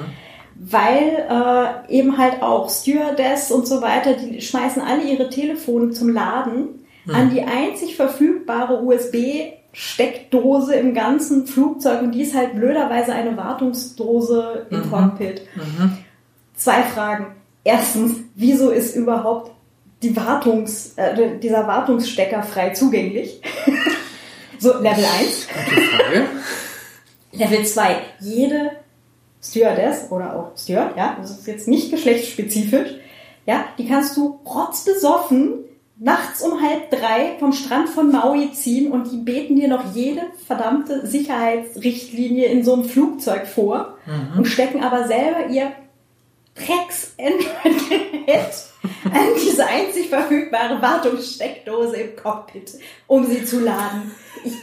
Weil äh, eben halt auch Stewardess und so weiter, die schmeißen alle ihre Telefone zum Laden mhm. an die einzig verfügbare USB-Steckdose im ganzen Flugzeug und die ist halt blöderweise eine Wartungsdose im mhm. Cockpit. Mhm. Zwei Fragen. Erstens, wieso ist überhaupt die Wartungs, äh, dieser Wartungsstecker frei zugänglich? So, Level 1. Level 2. Jede Stewardess oder auch Steward, ja, das ist jetzt nicht geschlechtsspezifisch, ja, die kannst du rotzbesoffen nachts um halb drei vom Strand von Maui ziehen und die beten dir noch jede verdammte Sicherheitsrichtlinie in so einem Flugzeug vor mhm. und stecken aber selber ihr Drecks Android-Gerät an diese einzig verfügbare Wartungssteckdose im Cockpit, um sie zu laden. Ich,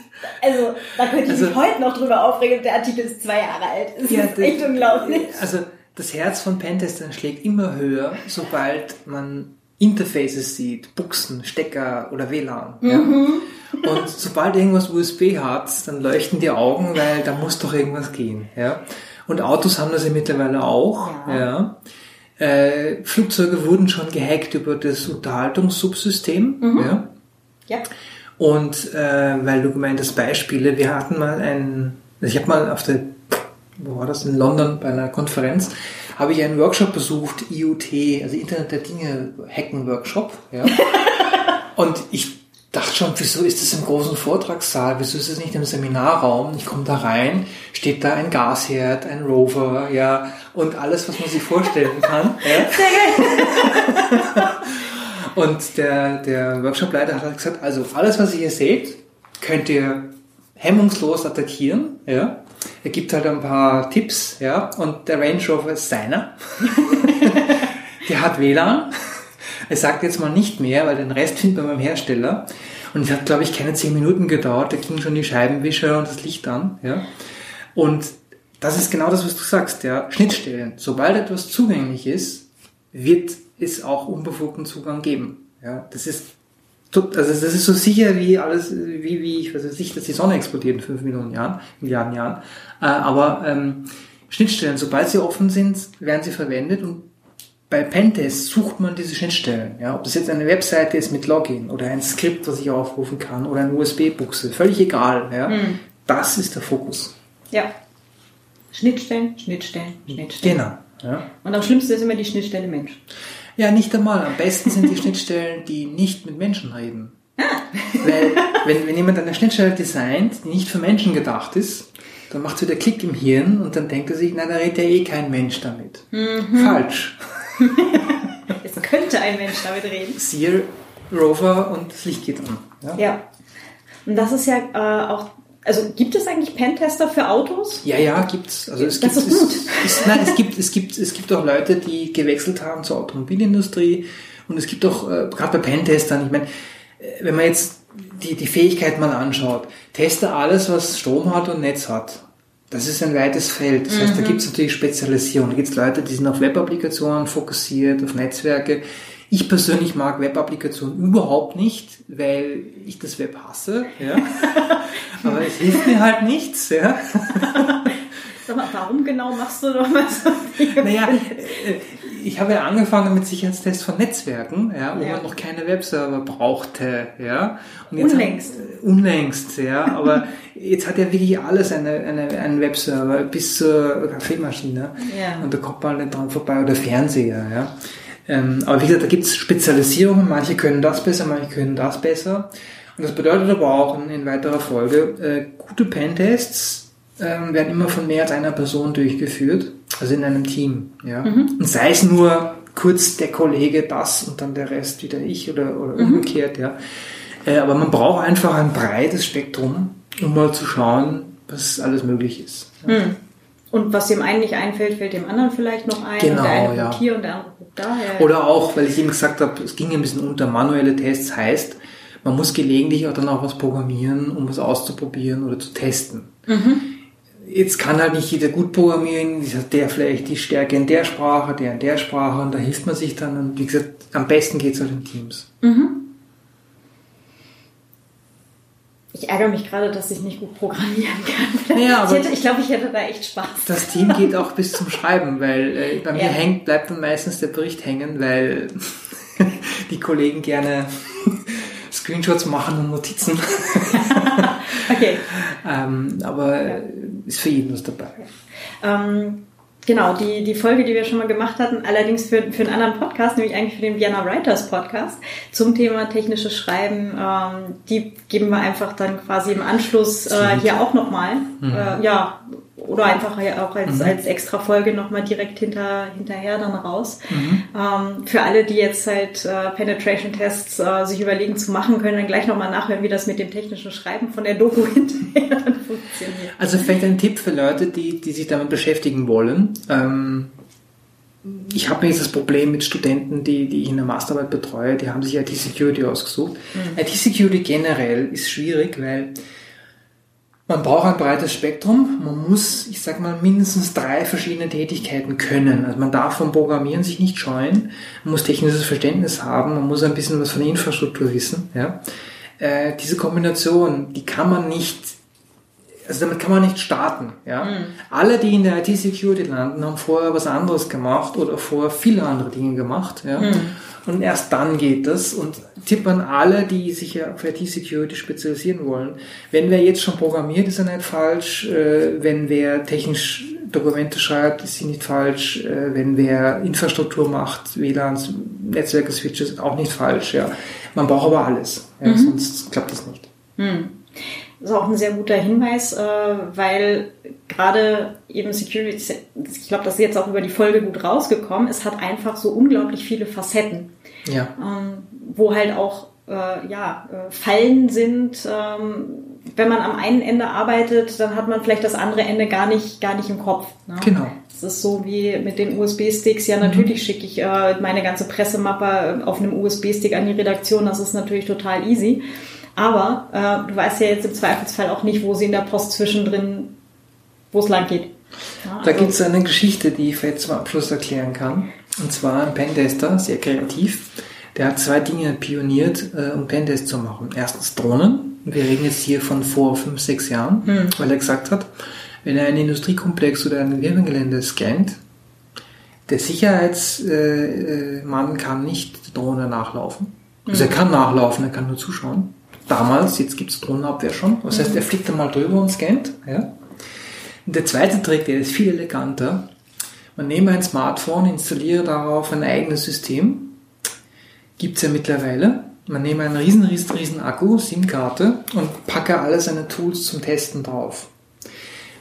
also, da könnte ich also, mich heute noch drüber aufregen. Der Artikel ist zwei Jahre alt. Das ja, ist echt unglaublich. Also, das Herz von Pentestern schlägt immer höher, sobald man Interfaces sieht, Buchsen, Stecker oder WLAN. Mhm. Ja. Und sobald irgendwas USB hat, dann leuchten die Augen, weil da muss doch irgendwas gehen. Ja. Und Autos haben das ja mittlerweile auch. Ja. ja. Äh, Flugzeuge wurden schon gehackt über das Unterhaltungssubsystem. Mhm. Ja. ja. Und äh, weil du gemeint hast, Beispiele, wir hatten mal ein, also ich habe mal auf der, wo war das, in London bei einer Konferenz, habe ich einen Workshop besucht, IoT, also Internet der Dinge Hacken Workshop. Ja. Und ich dachte schon, wieso ist das im großen Vortragssaal, wieso ist es nicht im Seminarraum? Ich komme da rein, steht da ein Gasherd, ein Rover, ja, und alles, was man sich vorstellen kann. ja. Sehr geil. Und der, der Workshopleiter hat halt gesagt, also alles, was ihr hier seht, könnt ihr hemmungslos attackieren, ja. Er gibt halt ein paar Tipps, ja, und der Range Rover ist seiner. der hat WLAN. Er sagt jetzt mal nicht mehr, weil den Rest findet man beim Hersteller. Und es hat, glaube ich, keine zehn Minuten gedauert. Da ging schon die Scheibenwischer und das Licht an, ja. Und das ist genau das, was du sagst, ja. Schnittstellen. Sobald etwas zugänglich ist, wird es auch unbefugten Zugang geben. Ja, das ist also das ist so sicher wie alles, wie, wie ich weiß nicht, dass die Sonne explodiert in fünf Millionen Jahren, Milliarden Jahren. Äh, aber ähm, Schnittstellen, sobald sie offen sind, werden sie verwendet und bei Pentests sucht man diese Schnittstellen. Ja, ob das jetzt eine Webseite ist mit Login oder ein Skript, was ich aufrufen kann oder eine USB-Buchse, völlig egal. Ja. Mhm. Das ist der Fokus. Ja. Schnittstellen, Schnittstellen, Schnittstellen. Genau. Ja. Und am schlimmsten ist immer die Schnittstelle Mensch. Ja, nicht einmal. Am besten sind die Schnittstellen, die nicht mit Menschen reden. Ah. Weil, wenn, wenn jemand eine Schnittstelle designt, die nicht für Menschen gedacht ist, dann macht es wieder Klick im Hirn und dann denkt er sich, na, da redet ja eh kein Mensch damit. Mhm. Falsch. es könnte ein Mensch damit reden. Siehe Rover und das Licht geht an. Ja. ja. Und das ist ja äh, auch also gibt es eigentlich Pentester für Autos? Ja, ja, gibt's. Also es das gibt, ist gut. Es, es, nein, es gibt, es gibt, es gibt auch Leute, die gewechselt haben zur Automobilindustrie und es gibt auch äh, gerade bei Pentestern. Ich meine, äh, wenn man jetzt die die Fähigkeit mal anschaut, teste alles, was Strom hat und Netz hat. Das ist ein weites Feld. Das heißt, da mhm. gibt es natürlich Spezialisierung. Da gibt es Leute, die sind auf Web-Applikationen fokussiert, auf Netzwerke. Ich persönlich mag Web-Applikationen überhaupt nicht, weil ich das Web hasse. Ja. Aber es hilft mir halt nichts. Ja. Sag mal, warum genau machst du doch was? naja, äh, ich habe ja angefangen mit Sicherheitstests von Netzwerken, ja, wo ja. man noch keine Webserver brauchte, ja. Und jetzt unlängst. Hat, unlängst, ja. Aber jetzt hat ja wirklich alles eine, eine, einen Webserver bis zur Kaffeemaschine. Ja. Und da kommt man nicht dran vorbei oder Fernseher, ja. Ähm, aber wie gesagt, da gibt es Spezialisierungen. Manche können das besser, manche können das besser. Und das bedeutet aber auch in, in weiterer Folge, äh, gute Pentests äh, werden immer von mehr als einer Person durchgeführt, also in einem Team. Ja? Mhm. Und sei es nur kurz der Kollege das und dann der Rest wieder ich oder, oder mhm. umgekehrt. Ja? Äh, aber man braucht einfach ein breites Spektrum, um mal zu schauen, was alles möglich ist. Ja? Mhm. Und was dem einen nicht einfällt, fällt dem anderen vielleicht noch ein. Genau, und der eine ja. hier und der andere guckt daher. Oder auch, weil ich eben gesagt habe, es ging ein bisschen unter manuelle Tests, heißt, man muss gelegentlich auch dann auch was programmieren, um was auszuprobieren oder zu testen. Mhm. Jetzt kann halt nicht jeder gut programmieren, der vielleicht die Stärke in der Sprache, der in der Sprache und da hilft man sich dann und wie gesagt, am besten geht es halt in Teams. Mhm. Ich ärgere mich gerade, dass ich nicht gut programmieren kann. Ja, ich, ich glaube, ich hätte da echt Spaß. Das Team geht auch bis zum Schreiben, weil äh, bei mir ja. hängt, bleibt dann meistens der Bericht hängen, weil die Kollegen gerne Screenshots machen und Notizen. okay. ähm, aber ja. ist für jeden was dabei. Ähm, Genau, die, die Folge, die wir schon mal gemacht hatten, allerdings für, für einen anderen Podcast, nämlich eigentlich für den Vienna Writers Podcast zum Thema technisches Schreiben, ähm, die geben wir einfach dann quasi im Anschluss äh, hier auch nochmal. Mhm. Äh, ja, oder einfach auch als, mhm. als extra Folge nochmal direkt hinter, hinterher dann raus. Mhm. Ähm, für alle, die jetzt halt äh, Penetration-Tests äh, sich überlegen zu machen, können dann gleich nochmal nachhören, wie das mit dem technischen Schreiben von der Doku hinterher dann funktioniert. Also vielleicht ein Tipp für Leute, die, die sich damit beschäftigen wollen. Ähm, ich habe jetzt das Problem mit Studenten, die, die ich in der Masterarbeit betreue, die haben sich IT-Security ausgesucht. Mhm. IT-Security generell ist schwierig, weil man braucht ein breites Spektrum. Man muss, ich sag mal, mindestens drei verschiedene Tätigkeiten können. Also man darf vom Programmieren sich nicht scheuen. Man muss technisches Verständnis haben. Man muss ein bisschen was von der Infrastruktur wissen. Ja. Äh, diese Kombination, die kann man nicht, also damit kann man nicht starten. Ja. Mhm. Alle, die in der IT-Security landen, haben vorher was anderes gemacht oder vorher viele andere Dinge gemacht. Ja. Mhm. Und erst dann geht das. Und Tipp an alle, die sich ja auf IT-Security spezialisieren wollen. Wenn wer jetzt schon programmiert, ist er nicht falsch. Äh, wenn wer technisch Dokumente schreibt, ist sie nicht falsch. Äh, wenn wer Infrastruktur macht, WLANs, Netzwerke, Switches, auch nicht falsch. Ja. Man braucht aber alles. Ja, mhm. Sonst klappt das nicht. Mhm. Das ist auch ein sehr guter Hinweis, äh, weil gerade eben Security, ich glaube, das ist jetzt auch über die Folge gut rausgekommen, es hat einfach so unglaublich viele Facetten. Ja. Ähm, wo halt auch äh, ja, äh, Fallen sind. Ähm, wenn man am einen Ende arbeitet, dann hat man vielleicht das andere Ende gar nicht, gar nicht im Kopf. Ne? Genau. Das ist so wie mit den USB-Sticks. Ja, natürlich mhm. schicke ich äh, meine ganze Pressemappe auf einem USB-Stick an die Redaktion. Das ist natürlich total easy. Aber äh, du weißt ja jetzt im Zweifelsfall auch nicht, wo sie in der Post zwischendrin, wo es lang geht. Ja, da also, gibt es eine Geschichte, die ich vielleicht zum Abschluss erklären kann. Und zwar ein Pentester, sehr kreativ. Der hat zwei Dinge pioniert, äh, um Pentest zu machen. Erstens Drohnen. Wir reden jetzt hier von vor fünf, sechs Jahren, hm. weil er gesagt hat, wenn er einen Industriekomplex oder ein Firmengelände scannt, der Sicherheitsmann kann nicht der Drohne nachlaufen. Also er kann nachlaufen, er kann nur zuschauen. Damals, jetzt gibt es Drohnenabwehr schon. Das heißt, er fliegt einmal drüber und scannt. Ja. Und der zweite Trick, der ist viel eleganter. Man nehme ein Smartphone, installiere darauf ein eigenes System. Gibt's ja mittlerweile. Man nehme einen riesen, riesen, riesen Akku, SIM-Karte und packe alle seine Tools zum Testen drauf.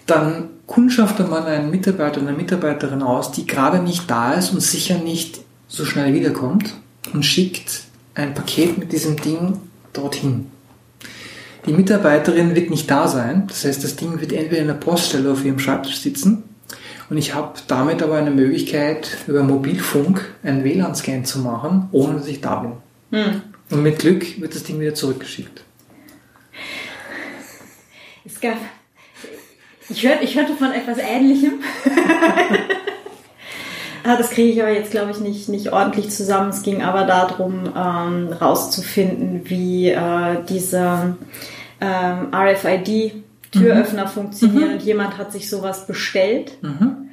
Dann kundschaftet man einen Mitarbeiter oder eine Mitarbeiterin aus, die gerade nicht da ist und sicher nicht so schnell wiederkommt und schickt ein Paket mit diesem Ding dorthin. Die Mitarbeiterin wird nicht da sein, das heißt, das Ding wird entweder in der Poststelle auf ihrem Schreibtisch sitzen und ich habe damit aber eine Möglichkeit, über Mobilfunk einen WLAN-Scan zu machen, ohne dass ich da bin. Hm. Und mit Glück wird das Ding wieder zurückgeschickt. Es gab. Ich, hör, ich hörte von etwas Ähnlichem. Ah, das kriege ich aber jetzt, glaube ich, nicht, nicht ordentlich zusammen. Es ging aber darum, ähm, rauszufinden, wie äh, diese ähm, RFID-Türöffner mhm. funktionieren. Mhm. Und jemand hat sich sowas bestellt. Mhm.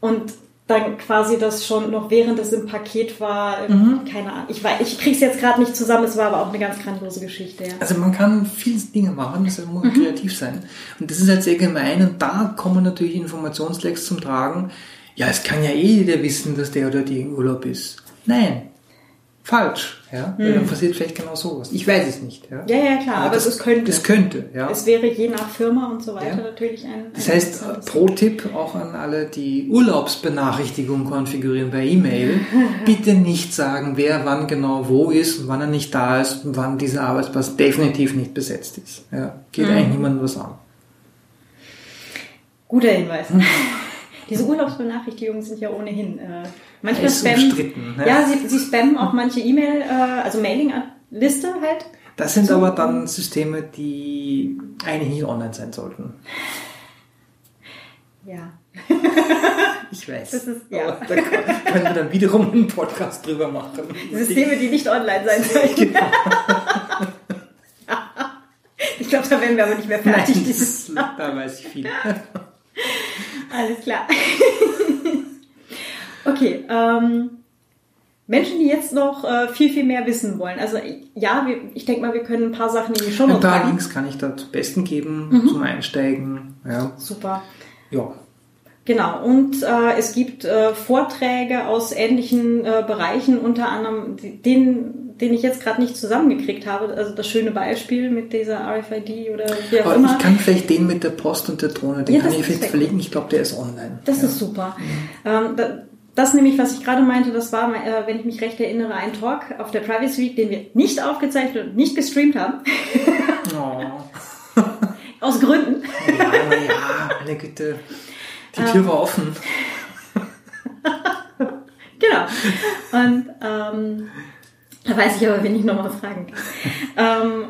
Und dann quasi das schon noch während es im Paket war, mhm. keine Ahnung. Ich, ich kriege es jetzt gerade nicht zusammen, es war aber auch eine ganz grandiose Geschichte. Ja. Also man kann viele Dinge machen, das muss mhm. kreativ sein. Und das ist halt sehr gemein und da kommen natürlich Informationslecks zum Tragen. Ja, es kann ja eh jeder wissen, dass der oder die im Urlaub ist. Nein, falsch. Ja? Mhm. Dann passiert vielleicht genau sowas. Ich weiß es nicht. Ja, ja, ja klar, aber, aber das, es könnte. Das könnte, ja. Es wäre je nach Firma und so weiter ja. natürlich ein. Das heißt, Pro-Tipp auch an alle, die Urlaubsbenachrichtigung konfigurieren bei E-Mail. bitte nicht sagen, wer wann genau wo ist und wann er nicht da ist und wann dieser Arbeitsplatz definitiv nicht besetzt ist. Ja, geht mhm. eigentlich niemandem was an. Guter Hinweis. Diese Urlaubsbenachrichtigungen sind ja ohnehin äh, manchmal spammen. Ne? Ja, sie, sie spammen auch manche E-Mail, äh, also Mailing-Liste halt. Das sind so. aber dann Systeme, die eigentlich nicht online sein sollten. Ja. Ich weiß. Das ist, ja. Aber da können wir dann wiederum einen Podcast drüber machen. Systeme, die nicht online sein sollten. Genau. ich glaube, da werden wir aber nicht mehr fertig. Nein, das, da weiß ich viel. Alles klar. okay, ähm, Menschen, die jetzt noch äh, viel, viel mehr wissen wollen. Also ja, wir, ich denke mal, wir können ein paar Sachen in die Show Ein paar Links kann ich da zum Besten geben, mhm. zum Einsteigen. Ja. Super. Ja. Genau, und äh, es gibt äh, Vorträge aus ähnlichen äh, Bereichen, unter anderem den, den ich jetzt gerade nicht zusammengekriegt habe. Also das schöne Beispiel mit dieser RFID oder wie auch Aber immer. Ich kann vielleicht den mit der Post und der Drohne, den ja, kann ich vielleicht verlinken. Ich glaube, der ist online. Das ja. ist super. Mhm. Ähm, da, das nämlich, was ich gerade meinte, das war, äh, wenn ich mich recht erinnere, ein Talk auf der Privacy Week, den wir nicht aufgezeichnet und nicht gestreamt haben. Oh. Aus Gründen. Ja, ja, meine Güte. Die Tür ähm, war offen. genau. Und ähm, da weiß ich aber, wen ich nochmal fragen kann. ähm,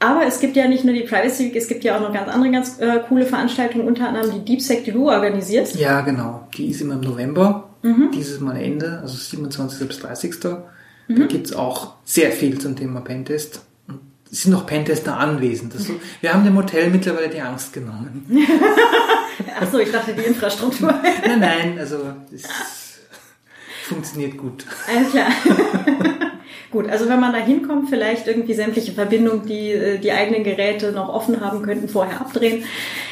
aber es gibt ja nicht nur die Privacy Week, es gibt ja auch noch ganz andere ganz äh, coole Veranstaltungen, unter anderem die DeepSec, die du organisierst. Ja, genau. Die ist immer im November, mhm. dieses Mal Ende, also 27. bis 30. Mhm. Da gibt's auch sehr viel zum Thema Pentest. Es sind noch Pentester anwesend. Das, wir haben dem Hotel mittlerweile die Angst genommen. Achso, ich dachte die Infrastruktur. nein, nein, also es funktioniert gut. Alles klar. Gut, also wenn man da hinkommt, vielleicht irgendwie sämtliche Verbindungen, die äh, die eigenen Geräte noch offen haben könnten, vorher abdrehen.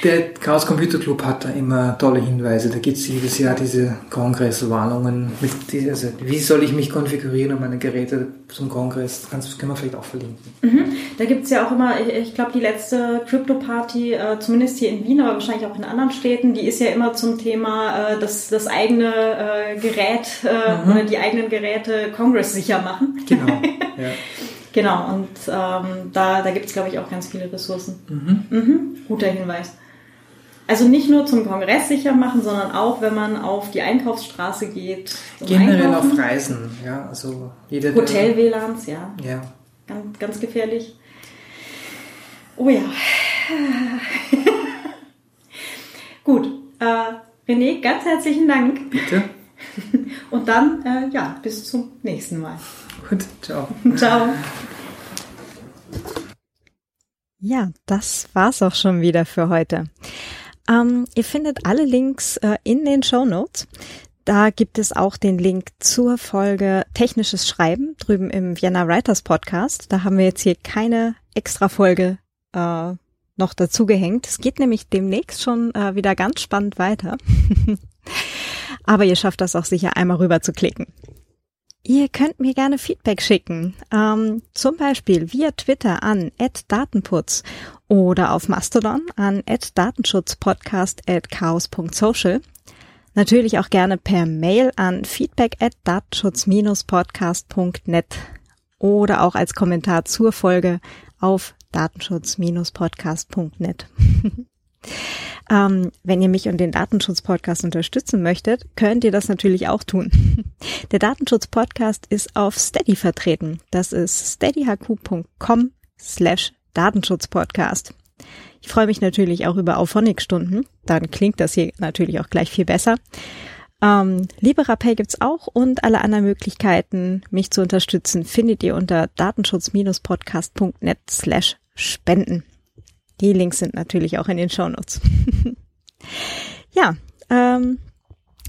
Der Chaos Computer Club hat da immer tolle Hinweise. Da gibt es jedes Jahr diese Kongresswarnungen. Mit also wie soll ich mich konfigurieren, um meine Geräte zum Kongress? Das können wir vielleicht auch verlinken. Mhm. Da gibt es ja auch immer, ich, ich glaube, die letzte Crypto Party, äh, zumindest hier in Wien, aber wahrscheinlich auch in anderen Städten, die ist ja immer zum Thema äh, das, das eigene äh, Gerät äh, mhm. oder die eigenen Geräte Kongress sicher machen. Genau. ja. Genau, und ähm, da, da gibt es, glaube ich, auch ganz viele Ressourcen. Mhm. Mhm, guter Hinweis. Also nicht nur zum Kongress sicher machen, sondern auch, wenn man auf die Einkaufsstraße geht. Generell Einkaufen. auf Reisen, ja. Also Hotel-WLANs, ja. Ja. Ganz, ganz gefährlich. Oh ja. Gut. Äh, René, ganz herzlichen Dank. Bitte. Und dann, äh, ja, bis zum nächsten Mal. Gut, ciao. Ciao. Ja, das war's auch schon wieder für heute. Ähm, ihr findet alle Links äh, in den Show Notes. Da gibt es auch den Link zur Folge Technisches Schreiben drüben im Vienna Writers Podcast. Da haben wir jetzt hier keine extra Folge äh, noch dazu gehängt. Es geht nämlich demnächst schon äh, wieder ganz spannend weiter. Aber ihr schafft das auch sicher einmal rüber zu klicken. Ihr könnt mir gerne Feedback schicken, ähm, zum Beispiel via Twitter an @datenputz oder auf Mastodon an @datenschutzpodcast@chaos.social. Natürlich auch gerne per Mail an feedback at datenschutz-podcast.net oder auch als Kommentar zur Folge auf datenschutz-podcast.net. Ähm, wenn ihr mich und den Datenschutz-Podcast unterstützen möchtet, könnt ihr das natürlich auch tun. Der Datenschutz-Podcast ist auf Steady vertreten. Das ist steadyhq.com slash Datenschutzpodcast. Ich freue mich natürlich auch über Auphonic-Stunden. Dann klingt das hier natürlich auch gleich viel besser. Ähm, LiberaPay gibt's auch und alle anderen Möglichkeiten, mich zu unterstützen, findet ihr unter datenschutz-podcast.net slash spenden. Die Links sind natürlich auch in den Shownotes. ja, ähm,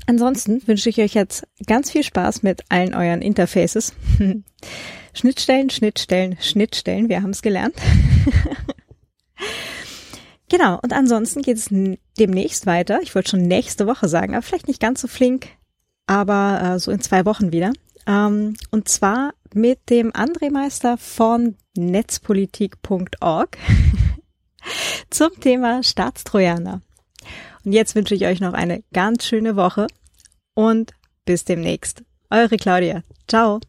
ansonsten wünsche ich euch jetzt ganz viel Spaß mit allen euren Interfaces. Schnittstellen, Schnittstellen, Schnittstellen, wir haben es gelernt. genau, und ansonsten geht es demnächst weiter. Ich wollte schon nächste Woche sagen, aber vielleicht nicht ganz so flink, aber äh, so in zwei Wochen wieder. Ähm, und zwar mit dem André Meister von netzpolitik.org. zum Thema Staatstrojaner. Und jetzt wünsche ich euch noch eine ganz schöne Woche und bis demnächst. Eure Claudia. Ciao.